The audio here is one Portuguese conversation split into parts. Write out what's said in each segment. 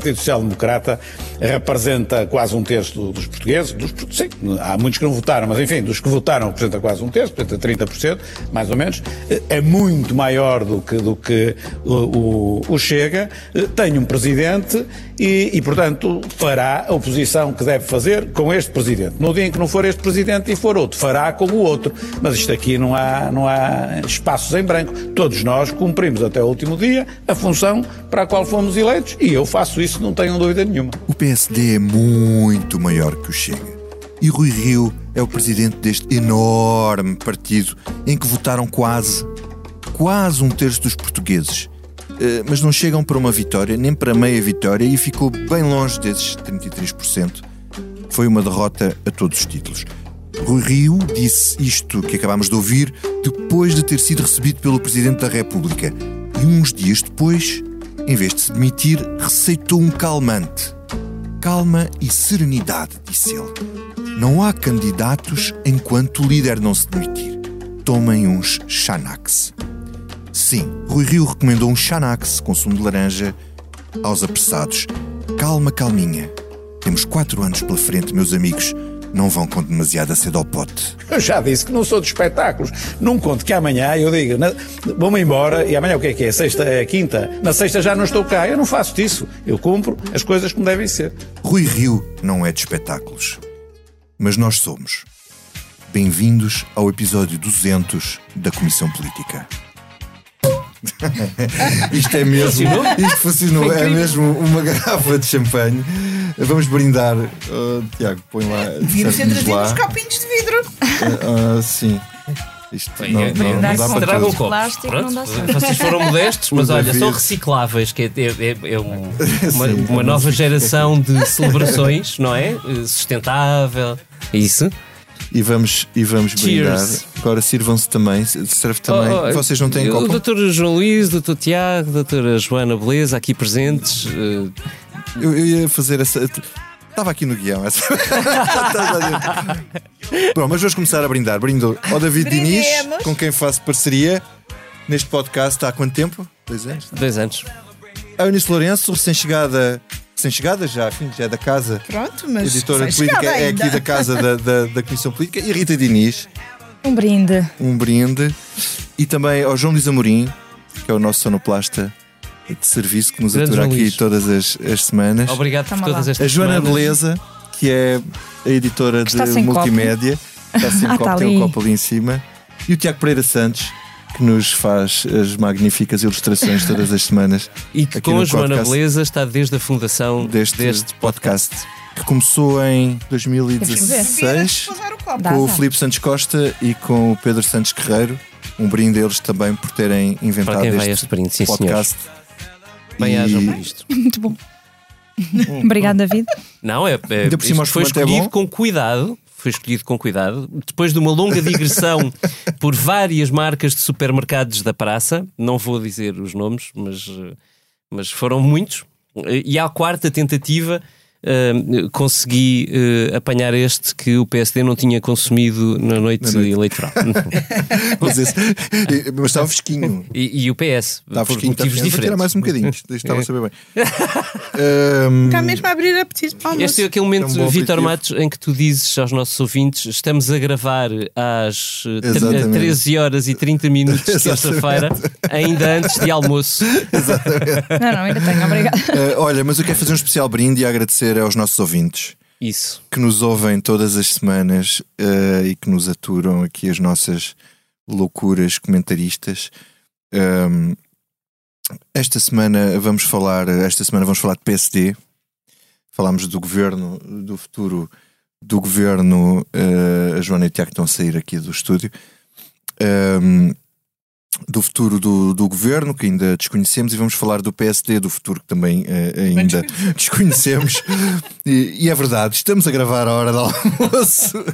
Partido Social Democrata representa quase um terço dos portugueses, dos, sim, há muitos que não votaram, mas enfim, dos que votaram representa quase um terço, portanto 30%, mais ou menos, é muito maior do que, do que o, o, Chega, tem um presidente e, e, portanto, fará a oposição que deve fazer com este presidente. No dia em que não for este presidente e for outro, fará como o outro. Mas isto aqui não há, não há espaços em branco. Todos nós cumprimos até o último dia a função para a qual fomos eleitos e eu faço isso, não tenham dúvida nenhuma. O PSD é muito maior que o Chega. E Rui Rio é o presidente deste enorme partido em que votaram quase, quase um terço dos portugueses. Eh, mas não chegam para uma vitória, nem para meia vitória, e ficou bem longe desses 33%. Foi uma derrota a todos os títulos. Rui Rio disse isto que acabámos de ouvir depois de ter sido recebido pelo Presidente da República. E uns dias depois, em vez de se demitir, receitou um calmante. Calma e serenidade, disse ele. Não há candidatos enquanto o líder não se demitir. Tomem uns Xanax. Sim, Rui Rio recomendou um Xanax com sumo de laranja aos apressados. Calma, calminha. Temos quatro anos pela frente, meus amigos. Não vão com demasiada sede ao pote. Eu já disse que não sou de espetáculos. Não conto que amanhã eu digo, vou-me embora e amanhã o que é que é? Sexta é quinta? Na sexta já não estou cá. Eu não faço isso. Eu cumpro as coisas como devem ser. Rui Rio não é de espetáculos. Mas nós somos. Bem-vindos ao episódio 200 da Comissão Política. isto é mesmo. Isto funcionou. É mesmo uma garrafa de champanhe. Vamos brindar. Uh, Tiago, põe lá. Devíamos ter trazido uns copinhos de vidro. Uh, uh, sim. Isto Bem, não, é, não, não, dá para todos. Plástico, Pronto, vocês foram modestos, mas olha, são recicláveis, que é, é, é um, uma, uma nova geração de celebrações, não é? Sustentável. Isso e vamos, e vamos brindar. Agora sirvam-se também, serve também. Oh, oh, Vocês não têm o copo? O doutor João Luís, o doutor Tiago, a doutora Joana Beleza, aqui presentes. Uh... Eu, eu, ia fazer essa. Estava aqui no guião. Essa... Bom, mas vamos começar a brindar. Brindo ao David Diniz, com quem faço parceria neste podcast há quanto tempo? Dois anos? Dois anos. A Eunice Lourenço, recém-chegada recém-chegada já, enfim, já é da casa. Pronto, mas. Editora política é aqui da casa da, da, da, Comissão Política. E Rita Diniz. Um brinde. Um brinde. E também ao João Luís Amorim, que é o nosso sonoplasta de serviço que nos Grande atura aqui todas as, as semanas. Obrigado por todas estas A Joana semanas. Beleza, que é a editora de multimédia. Copo. Está sem ah, copo, tá tem o um copo ali em cima. E o Tiago Pereira Santos, que nos faz as magníficas ilustrações todas as semanas. E que com a Joana podcast, Beleza está desde a fundação deste, deste podcast. Que começou em 2016 com o Filipe Santos Costa e com o Pedro Santos Guerreiro. Um brinde deles também por terem inventado este, este brinde, sim, podcast. Bem e... por isto. Muito bom. Obrigado, David. Não, é, é Ainda por cima foi é escolhido é com cuidado foi escolhido com cuidado. Depois de uma longa digressão por várias marcas de supermercados da praça, não vou dizer os nomes, mas, mas foram muitos. E à quarta tentativa Uh, consegui uh, apanhar este que o PSD não tinha consumido na noite, na noite. eleitoral. mas, esse, mas, estava fresquinho. E, e o PS, estava por fresquinho, motivos diferentes. tirar mais um bocadinho, estava a saber bem. um, Está mesmo a abrir apetite para Este é aquele momento, é um Vitor Matos, em que tu dizes aos nossos ouvintes: estamos a gravar às Exatamente. 13 horas e 30 minutos de terça-feira, ainda antes de almoço. Exatamente. Não, não, ainda tenho, obrigado. Uh, olha, mas eu quero fazer um especial brinde e agradecer agradecer aos nossos ouvintes. Isso. Que nos ouvem todas as semanas uh, e que nos aturam aqui as nossas loucuras comentaristas. Um, esta semana vamos falar, esta semana vamos falar de PSD. Falámos do governo, do futuro do governo. Uh, a Joana e o Tiago estão a sair aqui do estúdio. Um, do futuro do, do governo, que ainda desconhecemos, e vamos falar do PSD, do futuro que também uh, ainda desconhecemos. e, e, é verdade, estamos a gravar a hora do almoço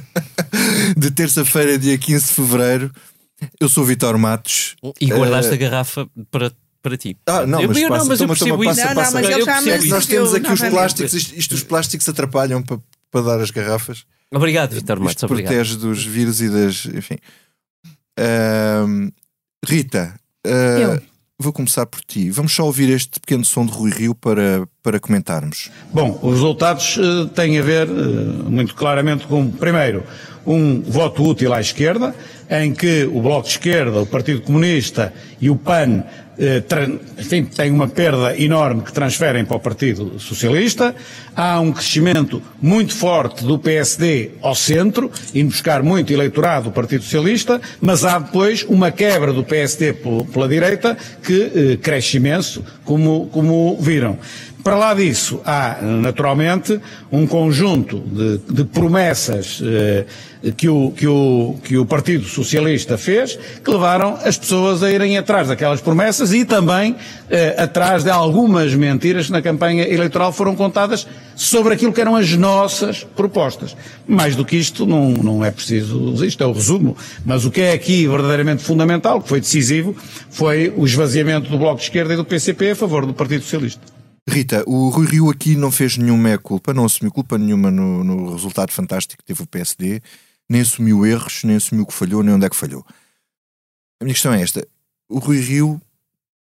de terça-feira, dia 15 de fevereiro. Eu sou o Vitor Matos. E guardaste uh, a garrafa para para ti. Ah, não, eu, mas, eu, passa, não, mas toma, eu percebo toma, passa, Não, passa, não, mas. Nós temos aqui os plásticos, isto, isto, os plásticos atrapalham para, para dar as garrafas. Obrigado, Vitor Matos. Obrigado. Protege dos vírus e das. Enfim. Uh, Rita, uh, vou começar por ti. Vamos só ouvir este pequeno som de Rui Rio para, para comentarmos. Bom, os resultados uh, têm a ver uh, muito claramente com, primeiro, um voto útil à esquerda, em que o Bloco de Esquerda, o Partido Comunista e o PAN eh, enfim, têm uma perda enorme que transferem para o Partido Socialista. Há um crescimento muito forte do PSD ao centro, indo buscar muito eleitorado do Partido Socialista, mas há depois uma quebra do PSD pela direita que eh, cresce imenso, como, como viram. Para lá disso, há, naturalmente, um conjunto de, de promessas eh, que, o, que, o, que o Partido Socialista fez, que levaram as pessoas a irem atrás daquelas promessas e também eh, atrás de algumas mentiras que na campanha eleitoral foram contadas sobre aquilo que eram as nossas propostas. Mais do que isto, não, não é preciso, isto é o resumo, mas o que é aqui verdadeiramente fundamental, que foi decisivo, foi o esvaziamento do Bloco de Esquerda e do PCP a favor do Partido Socialista. Rita, o Rui Rio aqui não fez nenhuma culpa, não assumiu culpa nenhuma no, no, resultado fantástico que teve o PSD, nem assumiu erros, nem assumiu que falhou, nem onde é que falhou. A minha questão é esta: o Rui Rio,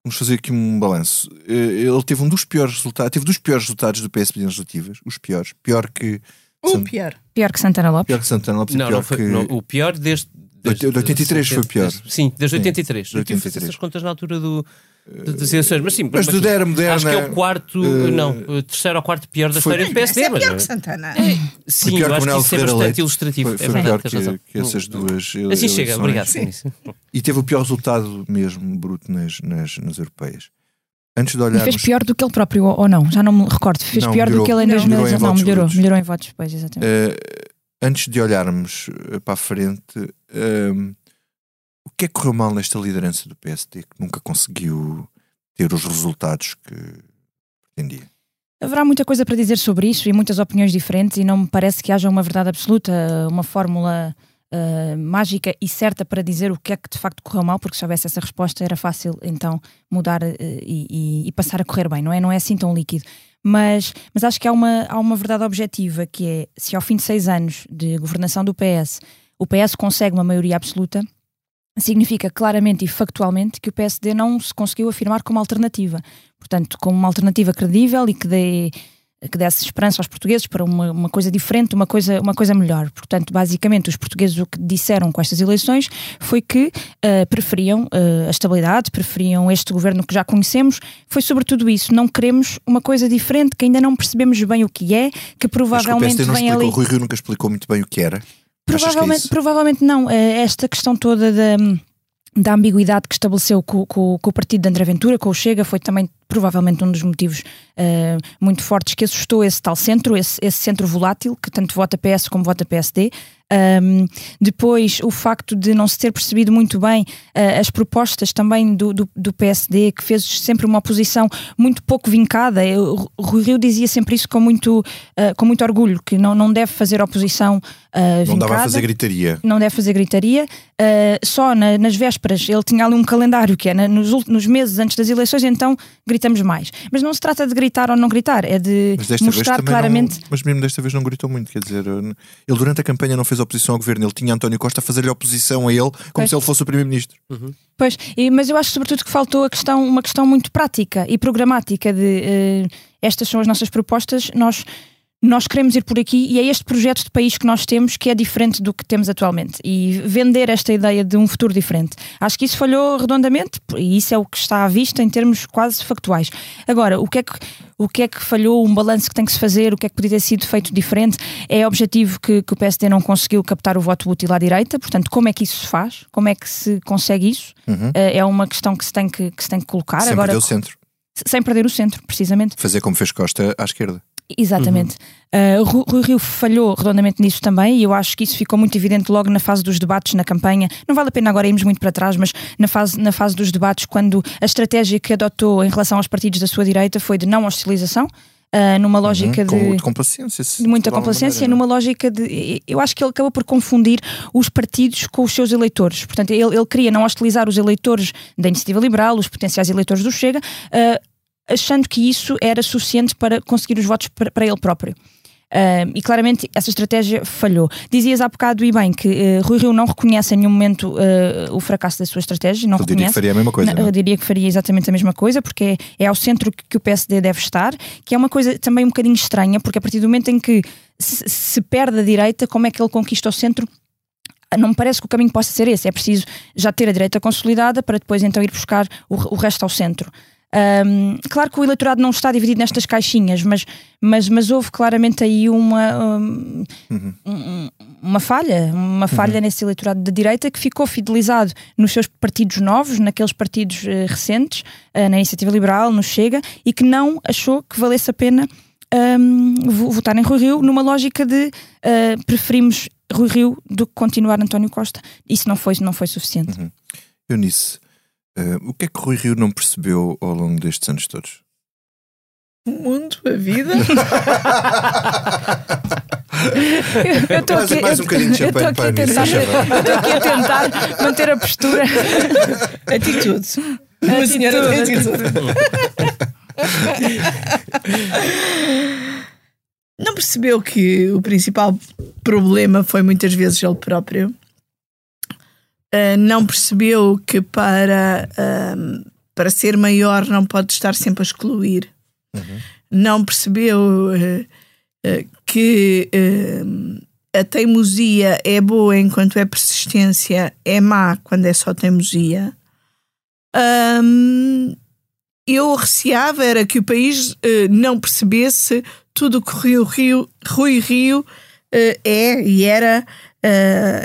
vamos fazer aqui um balanço. Eh, ele teve um dos piores resultados, teve dos piores resultados do PSD nas legislativas, os piores, pior que. O pior. Pior que Santana Lopes. Pior que Santana Lopes. Não, pior não foi, que... não, o pior desde. desde de 83 foi pior. Sim, desde 83. Sim, 83. essas contas na altura do eleições, mas sim, mas, mas do era moderna, acho que é o quarto, uh, não, o terceiro ou quarto pior da história do PSD. É pior que Santana. É, sim, pior eu acho que isso é bastante Leite. ilustrativo. Foi, foi é pior que, que, essas duas. Assim chega, obrigado. Sim. E teve o pior resultado mesmo, bruto, nas, nas, nas europeias. Antes de olharmos... E fez pior do que ele próprio, ou não? Já não me recordo. Fez não, pior melhorou, do que ele em 2019. Não, melhorou, melhorou em votos, pois, exatamente. Uh, antes de olharmos eh, para a frente, uh, que é que correu mal nesta liderança do PSD que nunca conseguiu ter os resultados que pretendia. Haverá muita coisa para dizer sobre isso e muitas opiniões diferentes, e não me parece que haja uma verdade absoluta, uma fórmula uh, mágica e certa para dizer o que é que de facto correu mal, porque se houvesse essa resposta era fácil então mudar uh, e, e, passar a correr bem, não é? Não é assim tão líquido. Mas, mas acho que há uma, há uma verdade objetiva que é se ao fim de seis anos de governação do PS o PS consegue uma maioria absoluta, significa claramente e factualmente que o PSD não se conseguiu afirmar como alternativa. Portanto, como uma alternativa credível e que dê que desse esperança aos portugueses para uma, uma, coisa diferente, uma coisa, uma coisa melhor. Portanto, basicamente, os portugueses o que disseram com estas eleições foi que uh, preferiam uh, a estabilidade, preferiam este governo que já conhecemos. Foi sobretudo isso. Não queremos uma coisa diferente, que ainda não percebemos bem o que é, que provavelmente Mas que o PSD não vem explicou, ali. O Rui Rio nunca explicou muito bem o que era. Provavelmente, provavelmente não. Eh, esta questão toda da, da ambiguidade que estabeleceu com, com, com, o partido de André Ventura, com o Chega, foi também provavelmente um dos motivos uh, muito fortes que assustou esse tal centro, esse, esse centro volátil, que tanto vota PS como vota PSD. Um, depois, o facto de não se ter percebido muito bem uh, as propostas também do, do, do, PSD, que fez sempre uma oposição muito pouco vincada. O Rui Rio dizia sempre isso com muito, uh, com muito orgulho, que não, não deve fazer oposição uh, Não dava a fazer gritaria. Não deve fazer gritaria. só na, nas vésperas, ele tinha ali um calendário que é na, nos, nos meses antes das eleições, então gritamos mais. Mas não se trata de gritar ou não gritar, é de mostrar claramente. Não, mas mesmo desta vez não gritou muito, quer dizer, ele durante a campanha não fez oposição ao governo, ele tinha António Costa a fazer-lhe oposição a ele como pois. se ele fosse o primeiro-ministro. Uhum. Pois, e, mas eu acho sobretudo que faltou a questão, uma questão muito prática e programática de uh, estas são as nossas propostas, nós nós queremos ir por aqui e é este projeto de país que nós temos que é diferente do que temos atualmente e vender esta ideia de um futuro diferente. Acho que isso falhou redondamente e isso é o que está à vista em termos quase factuais. Agora, o que é que, o que, é que falhou, um balanço que tem que se fazer, o que é que podia ter sido feito diferente, é objetivo que, que o PSD não conseguiu captar o voto útil à direita, portanto, como é que isso se faz? Como é que se consegue isso? Uhum. É uma questão que se tem que, que, se tem que colocar. Sem Agora, perder o centro. Sem perder o centro, precisamente. Fazer como fez Costa à esquerda. Exatamente. Uhum. Uh, Rui Rio falhou redondamente nisso também e eu acho que isso ficou muito evidente logo na fase dos debates na campanha. Não vale a pena agora irmos muito para trás, mas na fase, na fase dos debates, quando a estratégia que adotou em relação aos partidos da sua direita foi de não hostilização. Uh, numa uhum, lógica uhum, de. Com muita complacência. De muita complacência, maneira, numa lógica de. Eu acho que ele acabou por confundir os partidos com os seus eleitores. Portanto, ele, ele queria não hostilizar os eleitores da Iniciativa Liberal, os potenciais eleitores do Chega, uh, achando que isso era suficiente para conseguir os votos para, ele próprio. Uh, e claramente essa estratégia falhou. Dizias há bocado e bem que uh, Rui Rio não reconhece em nenhum momento uh, o fracasso da sua estratégia. Não eu reconhece. diria que faria a mesma coisa. Não, eu diria que faria exatamente a mesma coisa, porque é, é ao centro que, que, o PSD deve estar, que é uma coisa também um bocadinho estranha, porque a partir do momento em que se, se perde a direita, como é que ele conquista o centro? não me parece que o caminho possa ser esse. É preciso já ter a direita consolidada para depois então ir buscar o, o resto ao centro. Um, claro que o eleitorado não está dividido nestas caixinhas, mas, mas, mas houve claramente aí uma, um, uhum. uma falha, uma falha uhum. nesse eleitorado da direita que ficou fidelizado nos seus partidos novos, naqueles partidos uh, recentes, uh, na Iniciativa Liberal, no Chega, e que não achou que valesse a pena votar em Rui Rio numa lógica de uh, preferimos Rui Rio do que continuar António Costa. Isso não foi, não foi suficiente. Uhum. Eunice, Uh, o que é que Rui Rio não percebeu ao longo destes anos todos? O mundo, a vida. eu estou aqui, mais um bocadinho de champanhe para tentar, Eu estou aqui a tentar manter a postura. Atitude. Uma atitude. senhora de atitude. Não percebeu que o principal problema foi muitas vezes ele próprio uh, não percebeu que para, uh, para ser maior não pode estar sempre a excluir. Uhum. Não percebeu uh, que a teimosia é boa enquanto é persistência, é má quando é só teimosia. Um, eu receava era que o país não percebesse tudo o que Rio, Rio, Rui Rio é e era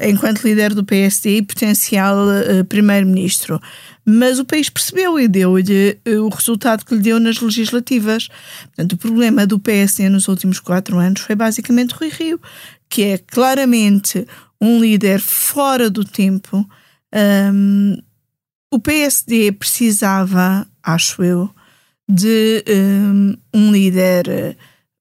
enquanto líder do PSD e potencial uh, primeiro-ministro. Mas o país percebeu e deu-lhe uh, o resultado que lhe deu nas legislativas. Portanto, o problema do PSD nos últimos quatro anos foi basicamente Rui Rio, que é claramente um líder fora do tempo. Um, o PSD precisava, acho eu, de um, um líder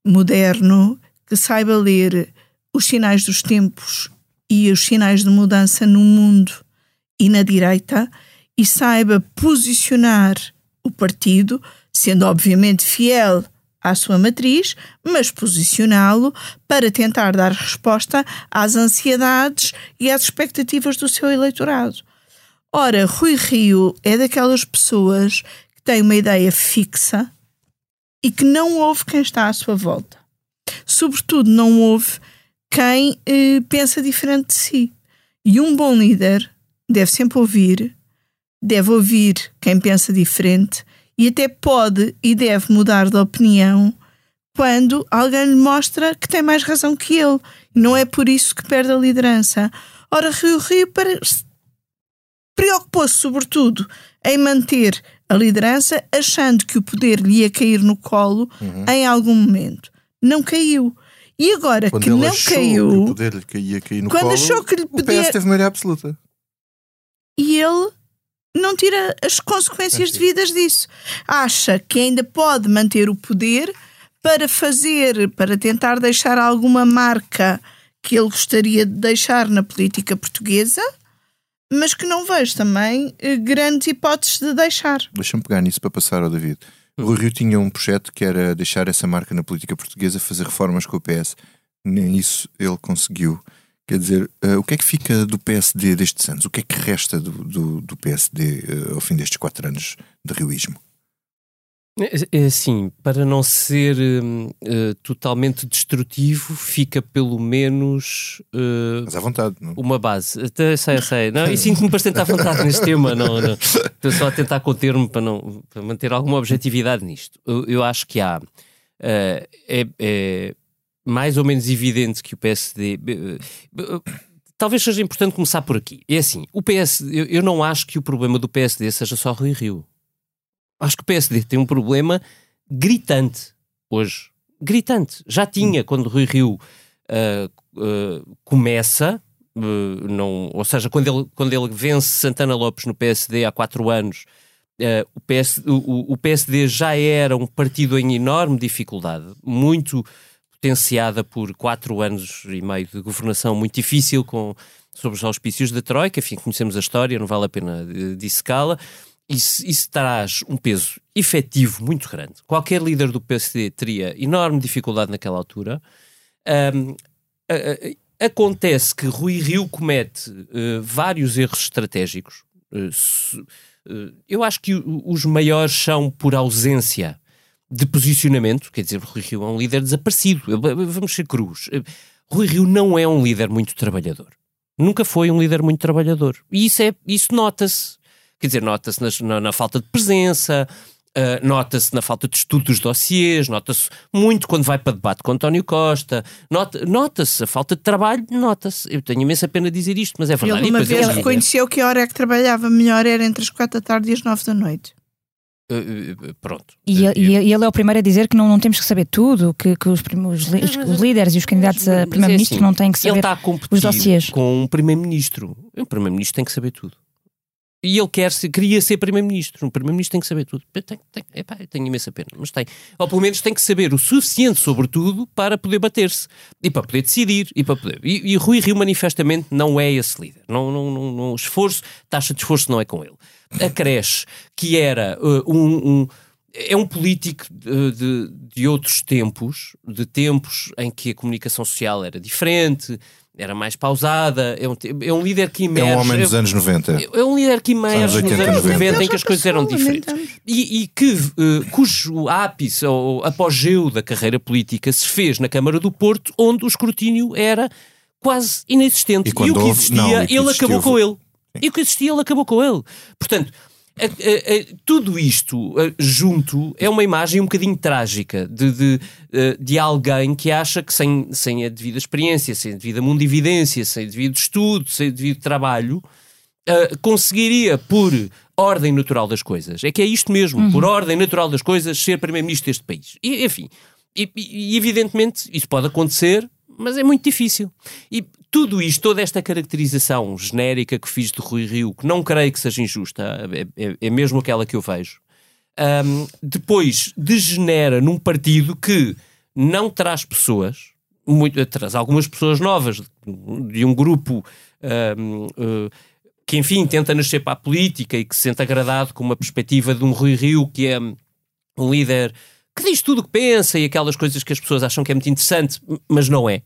moderno que saiba ler os sinais dos tempos e os sinais de mudança no mundo e na direita e saiba posicionar o partido, sendo obviamente fiel à sua matriz, mas posicioná-lo para tentar dar resposta às ansiedades e às expectativas do seu eleitorado. Ora, Rui Rio é daquelas pessoas que têm uma ideia fixa e que não ouve quem está à sua volta. Sobretudo, não ouve quem eh, pensa diferente de si. E um bom líder deve sempre ouvir, deve ouvir quem pensa diferente e até pode e deve mudar de opinião quando alguém lhe mostra que tem mais razão que ele. Não é por isso que perde a liderança. Ora, Rio Rio preocupou-se sobretudo em manter a liderança, achando que o poder lhe ia cair no colo uhum. em algum momento. Não caiu. E agora quando que não caiu. Que o poder lhe caía cair no quando colo, achou que lhe podia... o PS teve maioria absoluta. E ele não tira as consequências devidas disso. Acha que ainda pode manter o poder para fazer, para tentar deixar alguma marca que ele gostaria de deixar na política portuguesa, mas que não vejo também eh, grandes hipóteses de deixar. Deixa-me pegar nisso para passar ao David. O Rui Rio tinha um projeto que era deixar essa marca na política portuguesa, fazer reformas com o PS. Nem isso ele conseguiu. Quer dizer, uh, o que é que fica do PSD destes anos? O que é que resta do, do, do PSD uh, ao fim destes quatro anos de rioísmo? É, é assim, para não ser uh, totalmente destrutivo, fica pelo menos. Uh, Mas à vontade, não? Uma base. Até sei, sei. Não, e sinto-me bastante à vontade neste tema. Não, não. Estou só a tentar conter-me para, não, para manter alguma objetividade nisto. Eu, eu acho que há. Uh, é, é, mais ou menos evidente que o PSD. Talvez seja importante começar por aqui. É assim, o PS, eu, eu não acho que o problema do PSD seja só Rui Rio acho que o PSD tem um problema gritante hoje. Gritante. Já tinha quando Rui Rio uh, uh, começa, uh, não, ou seja, quando ele, quando ele vence Santana Lopes no PSD há quatro anos, o, PS, o, o, PSD já era um partido em enorme dificuldade, muito potenciada por quatro anos e meio de governação muito difícil com, sobre os auspícios da Troika, enfim, conhecemos a história, não vale a pena dissecá-la isso, isso traz um peso efetivo muito grande. Qualquer líder do PSD teria enorme dificuldade naquela altura. Um, acontece que Rui Rio comete uh, vários erros estratégicos. Uh, uh, eu acho que os maiores são por ausência de posicionamento, quer dizer, Rui Rio é um líder desaparecido. Vamos ser cruz. Rui Rio não é um líder muito trabalhador. Nunca foi um líder muito trabalhador. E isso, é, isso nota-se. Quer dizer, nota-se na, na, falta de presença, Uh, nota-se na falta de estudo dos dossiês, nota-se muito quando vai para debate com António Costa, nota, nota-se a falta de trabalho, nota-se. Eu tenho imensa pena dizer isto, mas é verdade. Ele uma vez ele reconheceu que a hora é que trabalhava melhor era entre as quatro da tarde e as nove da noite. Uh, pronto. E, uh, e, ele é o primeiro a dizer que não, não temos que saber tudo, que, que os, os, os, os líderes e os candidatos a primeiro-ministro é assim, não têm que saber ele está a os dossiês. Com um primeiro-ministro. Um primeiro-ministro tem que saber tudo. E ele quer -se, queria ser Primeiro-Ministro. Um Primeiro-Ministro tem que saber tudo. Tem, tem, epá, tenho imensa pena, mas tem. Ou pelo menos tem que saber o suficiente sobre tudo para poder bater-se e para poder decidir. E, para poder... e, e Rui Rio, manifestamente, não é esse líder. Não, não, não, não, esforço, taxa de esforço não é com ele. A Creche, que era uh, um, um é um político de, de, de, outros tempos, de tempos em que a comunicação social era diferente, era mais pausada, é um, é um líder que emerge. É um homem dos anos 90. É, é um líder que emerge nos anos 90, em que as coisas eram diferentes. E, e que, uh, cujo ápice ou apogeu da carreira política se fez na Câmara do Porto, onde o escrutínio era quase inexistente. E, e o que existia, não, ele acabou com ele. E o que existia, ele acabou com ele. Portanto, tudo isto junto é uma imagem um bocadinho trágica de, de, de alguém que acha que sem, sem a devida experiência, sem a devida mundividência, sem o devido estudo, sem o devido trabalho, conseguiria, por ordem natural das coisas, é que é isto mesmo, uhum. por ordem natural das coisas, ser primeiro-ministro deste país. E, enfim, e, e, evidentemente isso pode acontecer, mas é muito difícil. E tudo isto, toda esta caracterização genérica que fiz de Rui Rio, que não creio que seja injusta, é, é, é mesmo aquela que eu vejo, um, depois degenera num partido que não traz pessoas, muito, traz algumas pessoas novas, de um grupo um, uh, que, enfim, tenta nascer para a política e que se sente agradado com uma perspectiva de um Rui Rio que é um líder que diz tudo o que pensa e aquelas coisas que as pessoas acham que é muito interessante, mas não é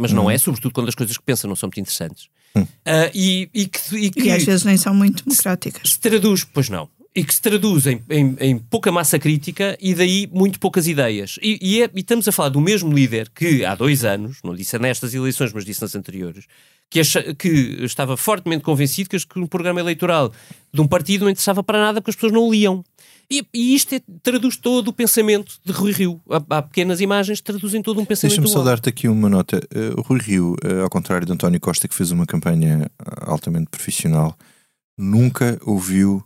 mas não é, sobretudo quando as coisas que pensam não são muito interessantes. Uh, e, e, que, e, que, e às vezes nem são muito democráticas. Se traduz, pois não. E que se traduz em, em, em pouca massa crítica e daí muito poucas ideias. E, e, é, e, estamos a falar do mesmo líder que há dois anos, não disse nestas eleições, mas disse nas anteriores, que, acha, que estava fortemente convencido que, que um programa eleitoral de um partido não interessava para nada porque as pessoas não o liam. E, e isto é, traduz todo o pensamento de Rui Rio. Há, há pequenas imagens que traduzem todo um pensamento. Deixa-me só dar-te aqui uma nota. Uh, Rui Rio, uh, ao contrário de António Costa, que fez uma campanha eh, altamente profissional, nunca ouviu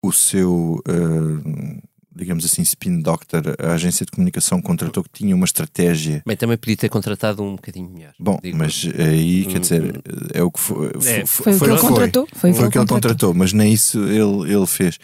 o seu, uh, digamos assim, spin doctor. A agência de comunicação contratou que tinha uma estratégia. Bem, também podia ter contratado um bocadinho melhor. Bom, digo. mas aí, quer dizer, hum, é o que foi. É, foi, foi, foi, o que ele contratou. Foi, foi o que ele contratou, mas nem isso ele, ele fez.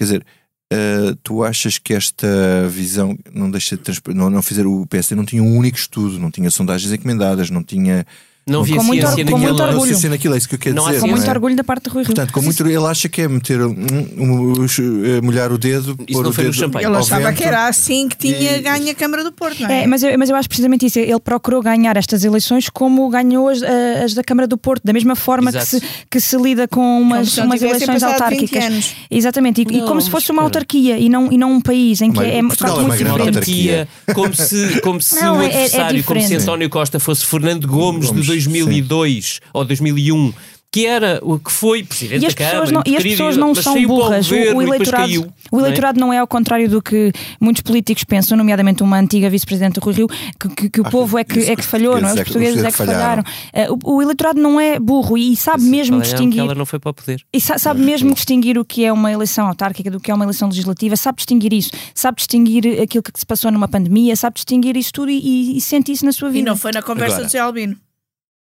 Quer dizer, uh, tu achas que esta visão não deixa de não, não fizer o PSD não tinha um único estudo, não tinha sondagens encomendadas, não tinha não havia com muito, ciência com muito orgulho. Não ciência naquilo, é isso que eu quero não dizer. Com muito é? orgulho da parte de Rui Rio. Portanto, com muito, ele acha que é meter um, um, um, molhar o dedo, isso não foi o champanhe. Ele achava vento, que era assim que tinha e... ganho a Câmara do Porto, não é? é mas, eu, mas eu acho precisamente isso. Ele procurou ganhar estas eleições como ganhou as, as da Câmara do Porto, da mesma forma que se, que se lida com umas, umas eleições autárquicas. Exatamente, e, não, e como se fosse uma autarquia e não, e não um país em que é, é muito diferente. Uma autarquia, como se, como se o adversário, como se António Costa fosse Fernando Gomes de 2002 2002 ou 2001 que era o que foi presidente e as da Câmara. Pessoas não, e as pessoas não são burras. O, o, eleitorado, caiu, o eleitorado não é? não é ao contrário do que muitos políticos pensam, nomeadamente uma antiga vice-presidente do Rui Rio, que, que, que o ah, povo é que, é que falhou, não é? Os portugueses é que falharam. falharam. Uh, o, o, eleitorado não é burro e sabe Isso mesmo distinguir. ela não foi para o poder. E sa, sabe mesmo distinguir o que é uma eleição autárquica do que é uma eleição legislativa, sabe distinguir isso, sabe distinguir aquilo que se passou numa pandemia, sabe distinguir isso tudo e, e, e sente isso na sua vida. E não foi na conversa Agora. de Zé Albino.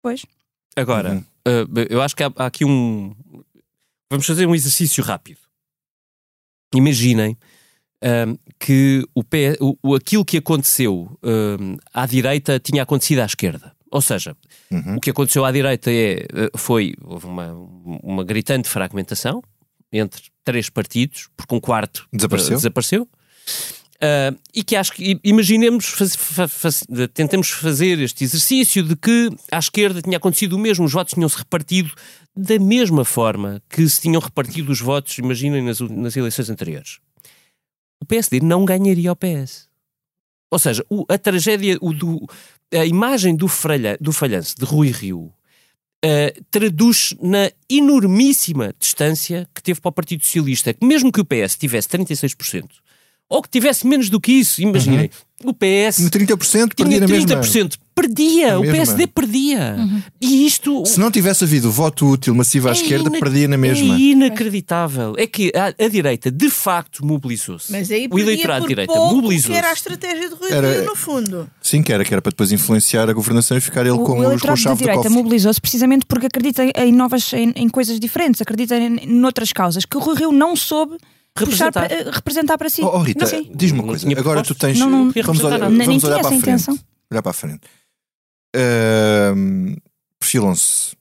Pois. Agora, uhum. uh, eu acho que há, há, aqui um. Vamos fazer um exercício rápido. Imaginem uh, que o, pé, o, aquilo que aconteceu uh, à direita tinha acontecido à esquerda. Ou seja, uhum. o que aconteceu à direita é, foi houve uma, uma gritante fragmentação entre três partidos, porque um quarto desapareceu. desapareceu. Uh, e que acho que, imaginemos, faz, faz, tentemos fazer este exercício de que à esquerda tinha acontecido o mesmo, os votos tinham-se repartido da mesma forma que se tinham repartido os votos, imaginem, nas, nas eleições anteriores. O PSD não ganharia ao PS. Ou seja, o, a tragédia, o, do, a imagem do, fralha, do falhanço de Rui Rio uh, traduz na enormíssima distância que teve para o Partido Socialista, que mesmo que o PS tivesse 36%, ou que tivesse menos do que isso, imaginem, uhum. o PS... 30% perdia tinha 30%, perdia, o PSD perdia. Uhum. E isto... Se não tivesse havido voto útil massivo à é esquerda, perdia na mesma. É inacreditável. É que a, a direita, de facto, mobilizou-se. Mas aí o eleitorado de direita mobilizou-se. era a estratégia de Rui era, Rio, no fundo. Sim, que era, que era para depois influenciar a governação e ficar ele o, como o eleitorado de direita mobilizou-se precisamente porque acredita em novas, em, em coisas diferentes, acredita em, em outras causas, que o Rui Rio não soube representar para, representar para si. Oh, oh Rita, diz-me uma coisa. Agora tu tens. Não, não, vamos olhar, vamos olhar para a frente. Olhar para a frente. Uh, Perfilam-se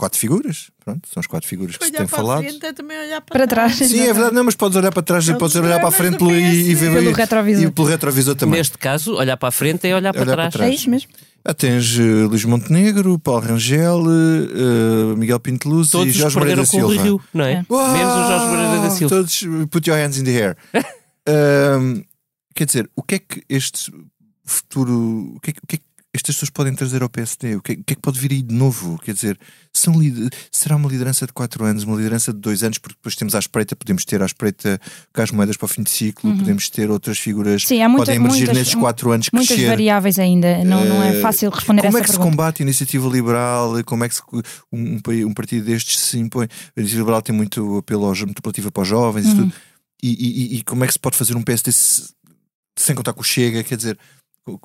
quatro figuras. Pronto, são as quatro figuras que se têm falado. Frente, é também olhar para, para trás. trás. Sim, é verdade, não, mas podes olhar para trás, e podes olhar para a frente e, e ver pelo retrovisor. E pelo retrovisor também. Neste caso, olhar para a frente é olhar para, olhar trás. para trás. É isso mesmo. Ah, tens uh, Luís Montenegro, Paulo Rangel, uh, Miguel Pinteluz e Jorge Moreira da Silva. Com o Rio, não é? é. Uau, Menos o Jorge Moreira da Silva. Todos put your hands in the air. uh, quer dizer, o que é que este futuro. O que é, o que, é que estas pessoas podem trazer ao PSD? O que, é, o que, é, que pode vir aí de novo? Quer dizer, são, será uma liderança de 4 anos, uma liderança de 2 anos, porque depois temos à espreita, podemos ter à espreita Gás Moedas para o fim de ciclo, uhum. podemos ter outras figuras Sim, há podem emergir muitas, nesses 4 anos Muitas crescer. variáveis ainda, não, não é eh, fácil responder Como é que pergunta. se combate a iniciativa liberal? Como é que se, um, um, partido destes se impõe? A iniciativa liberal tem muito apelo ao, manipulativa para os jovens uhum. e tudo. E, e, e, como é que se pode fazer um PSD sem contar com o Chega? Quer dizer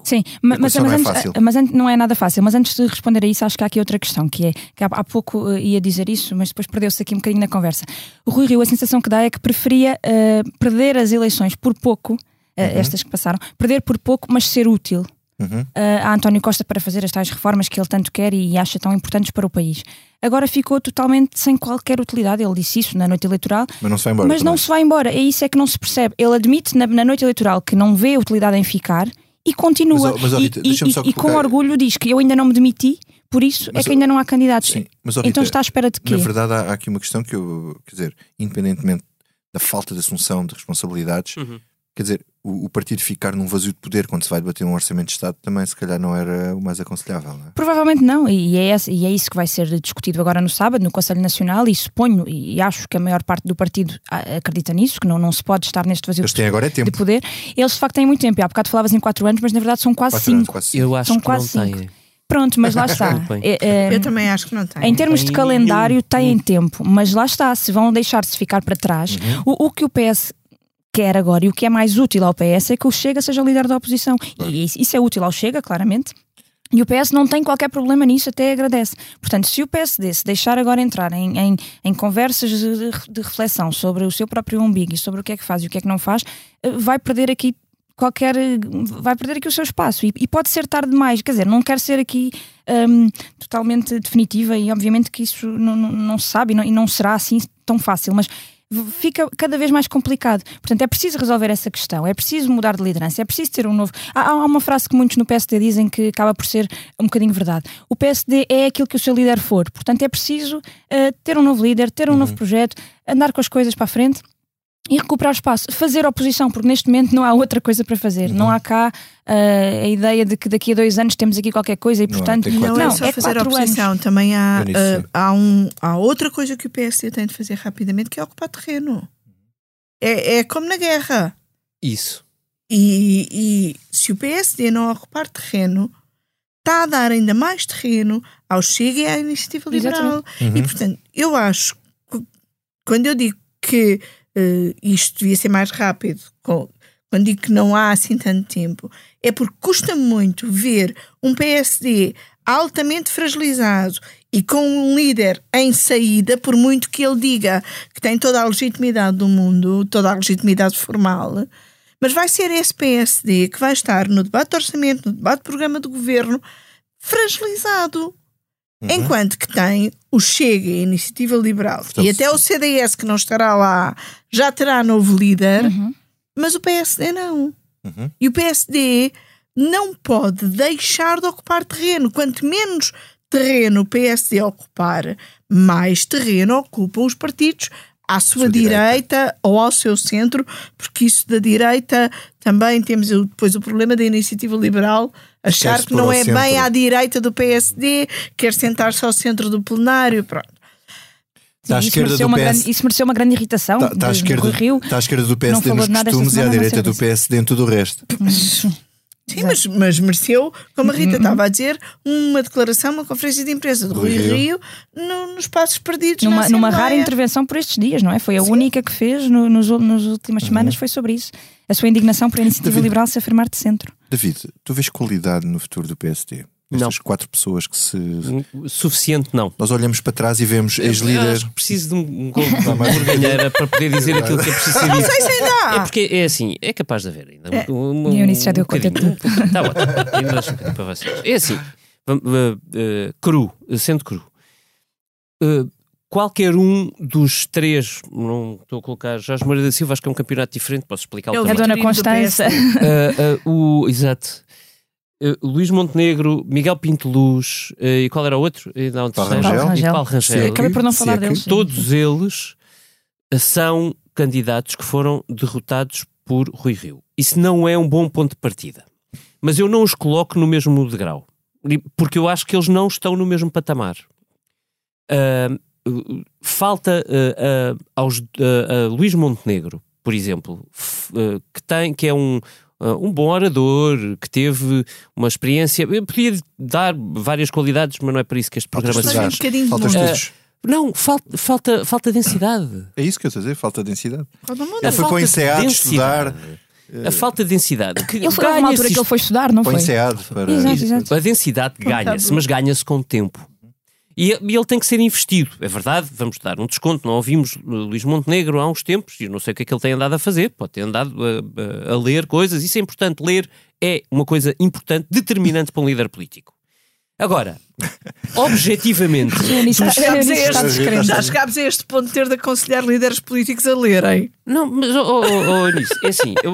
Sim, mas, mas, mas, é antes, mas, antes, não é nada fácil. Mas antes de responder a isso, acho que há aqui outra questão, que é que há, há pouco uh, ia dizer isso, mas depois perdeu-se aqui um bocadinho na conversa. O Rui Rio, a sensação que dá é que preferia uh, perder as eleições por pouco, uh, uhum. estas que passaram, perder por pouco, mas ser útil. Uhum. a António Costa para fazer as tais reformas que ele tanto quer e acha tão importantes para o país. Agora ficou totalmente sem qualquer utilidade. Ele disse isso na noite eleitoral. Mas não se vai embora. Mas não se vai embora. É isso é que não se percebe. Ele admite na, na noite eleitoral que não vê utilidade em ficar e continua. Mas, mas, Rita, e, e, e com orgulho diz que eu ainda não me demiti, por isso mas, é que ainda não há candidatos. Sim, mas, Rita, então está à espera de quê? Na verdade, há, há, aqui uma questão que eu, quer dizer, independentemente da falta de assunção de responsabilidades, uhum. Quer dizer, o, o, partido ficar num vazio de poder quando se vai debater um orçamento de Estado também se calhar não era o mais aconselhável. Não é? Provavelmente não, e é, esse, e é isso que vai ser discutido agora no sábado, no Conselho Nacional, e suponho, e acho que a maior parte do partido acredita nisso, que não, não se pode estar neste vazio Eles têm agora é tempo. de poder. Eles de facto têm muito tempo, há bocado falavas em 4 anos, mas na verdade são quase 5. Eu acho são que quase não têm. Pronto, mas lá está. é, é, eu também acho que não tem. Em termos de calendário, têm tempo, mas lá está. Se vão deixar-se ficar para trás, uhum. o, o, que o PS quer agora e o que é mais útil ao PS é que o Chega seja líder da oposição. E isso é útil ao Chega, claramente. E o PS não tem qualquer problema nisso, até agradece. Portanto, se o PSD se deixar agora entrar em, em, em conversas de, de, reflexão sobre o seu próprio umbigo e sobre o que é que faz e o que é que não faz, eh, vai perder aqui qualquer. vai perder aqui o seu espaço. E, e pode ser tarde demais. Quer dizer, não quero ser aqui um, totalmente definitiva e obviamente que isso não, não, não se sabe e não, e não será assim tão fácil, mas fica cada vez mais complicado. Portanto, é preciso resolver essa questão, é preciso mudar de liderança, é preciso ter um novo. Há, há, uma frase que muitos no PSD dizem que acaba por ser um bocadinho verdade. O PSD é aquilo que o seu líder for, portanto, é preciso uh, ter um novo líder, ter um uhum. novo projeto, andar com as coisas para a frente e recuperar espaço, fazer oposição, porque neste momento não há outra coisa para fazer. Uhum. Não há cá uh, a ideia de que daqui a dois anos temos aqui qualquer coisa e, portanto, não, não, é só é fazer oposição. Anos. Também há, uh, há, um, há outra coisa que o PSD tem de fazer rapidamente que é ocupar terreno. É, é como na guerra. Isso. E, e se o PSD não ocupar terreno, está a dar ainda mais terreno ao Chega e à Iniciativa Liberal. Uhum. E, portanto, eu acho que quando eu digo que uh, isto devia ser mais rápido, quando digo que não há assim tanto tempo, é porque custa muito ver um PSD altamente fragilizado e com um líder em saída, por muito que ele diga que tem toda a legitimidade do mundo, toda a legitimidade formal, mas vai ser esse PSD que vai estar no debate de orçamento, no debate de programa de governo, fragilizado. Uhum. Enquanto que tem o Chega a Iniciativa Liberal e até o CDS, que não estará lá, já terá novo líder. Uhum. mas o PSD não. Uhum. E o PSD não pode deixar de ocupar terreno. Quanto menos terreno o PSD ocupar, mais terreno ocupam os partidos à sua, sua direita, direita, ou ao seu centro, porque isso da direita também temos depois o problema da iniciativa liberal achar que não é centro. bem à direita do PSD, quer sentar-se ao centro do plenário, pronto. Está à esquerda do PS... grande, isso mereceu uma grande irritação. Está, está, à, esquerda, Rio, está à esquerda do PSD nos costumes e à direita do PS dentro do resto. Sim, mas, mas, mereceu, como a Rita uhum. estava a dizer, uma declaração, uma conferência de imprensa do Rui Rio, Rio no, nos passos perdidos. Numa, numa rara intervenção por estes dias, não é? Foi a Sim. única que fez no, nos, nas últimas uhum. semanas, foi sobre isso. A sua indignação por a iniciativa David, liberal se afirmar de centro. David, tu vês qualidade no futuro do PSD? Estas não. quatro pessoas que se. Suficiente, não. Nós olhamos para trás e vemos ex-líder. Preciso de um gol de ganheira para poder dizer aquilo que é preciso ser dito. Não sei se ainda. É porque é assim, é capaz de haver ainda. É. Um, um, e Eunice já deu conta de tudo. Está ótimo. Para vocês. É assim, uh, cru, sendo cru. Uh, qualquer um dos três, não estou a colocar Jorge Moreira da Silva, acho que é um campeonato diferente, posso explicar o É a Dona Constança. Uh, uh, o, exato. Uh, Luís Montenegro, Miguel Pinto Luz uh, e qual era o outro? E, não, Paulo Rangel. E Paulo Rangel. Acabei por não falar deles. Todos eles uh, são candidatos que foram derrotados por Rui Rio. Isso não é um bom ponto de partida. Mas eu não os coloco no mesmo degrau. Porque eu acho que eles não estão no mesmo patamar. falta aos, a Luís Montenegro, por exemplo, que, tem, que é um, uh, um bom orador, que teve uma experiência. Eu podia dar várias qualidades, mas não é para isso que este programa se faz. Um falta uh, não, falta, falta, falta densidade. É isso que eu estou a dizer, falta densidade. Ele foi para o INSEAD estudar. A falta de densidade. Que ele foi uma altura que ele foi estudar, não foi? INSEAD para... Exato, exato. A densidade ganha-se, mas ganha-se com o tempo. E, e, ele tem que ser investido, é verdade, vamos dar um desconto. Não ouvimos Luís Montenegro há uns tempos, e eu não sei o que é que ele tem andado a fazer, pode ter andado a, a, a ler coisas, isso é importante. Ler é uma coisa importante, determinante para um líder político. Agora, objetivamente. já, chegámos a este, já chegámos a este ponto de ter de aconselhar líderes políticos a lerem. Não, mas, oh, oh, oh Nisso, é assim, eu,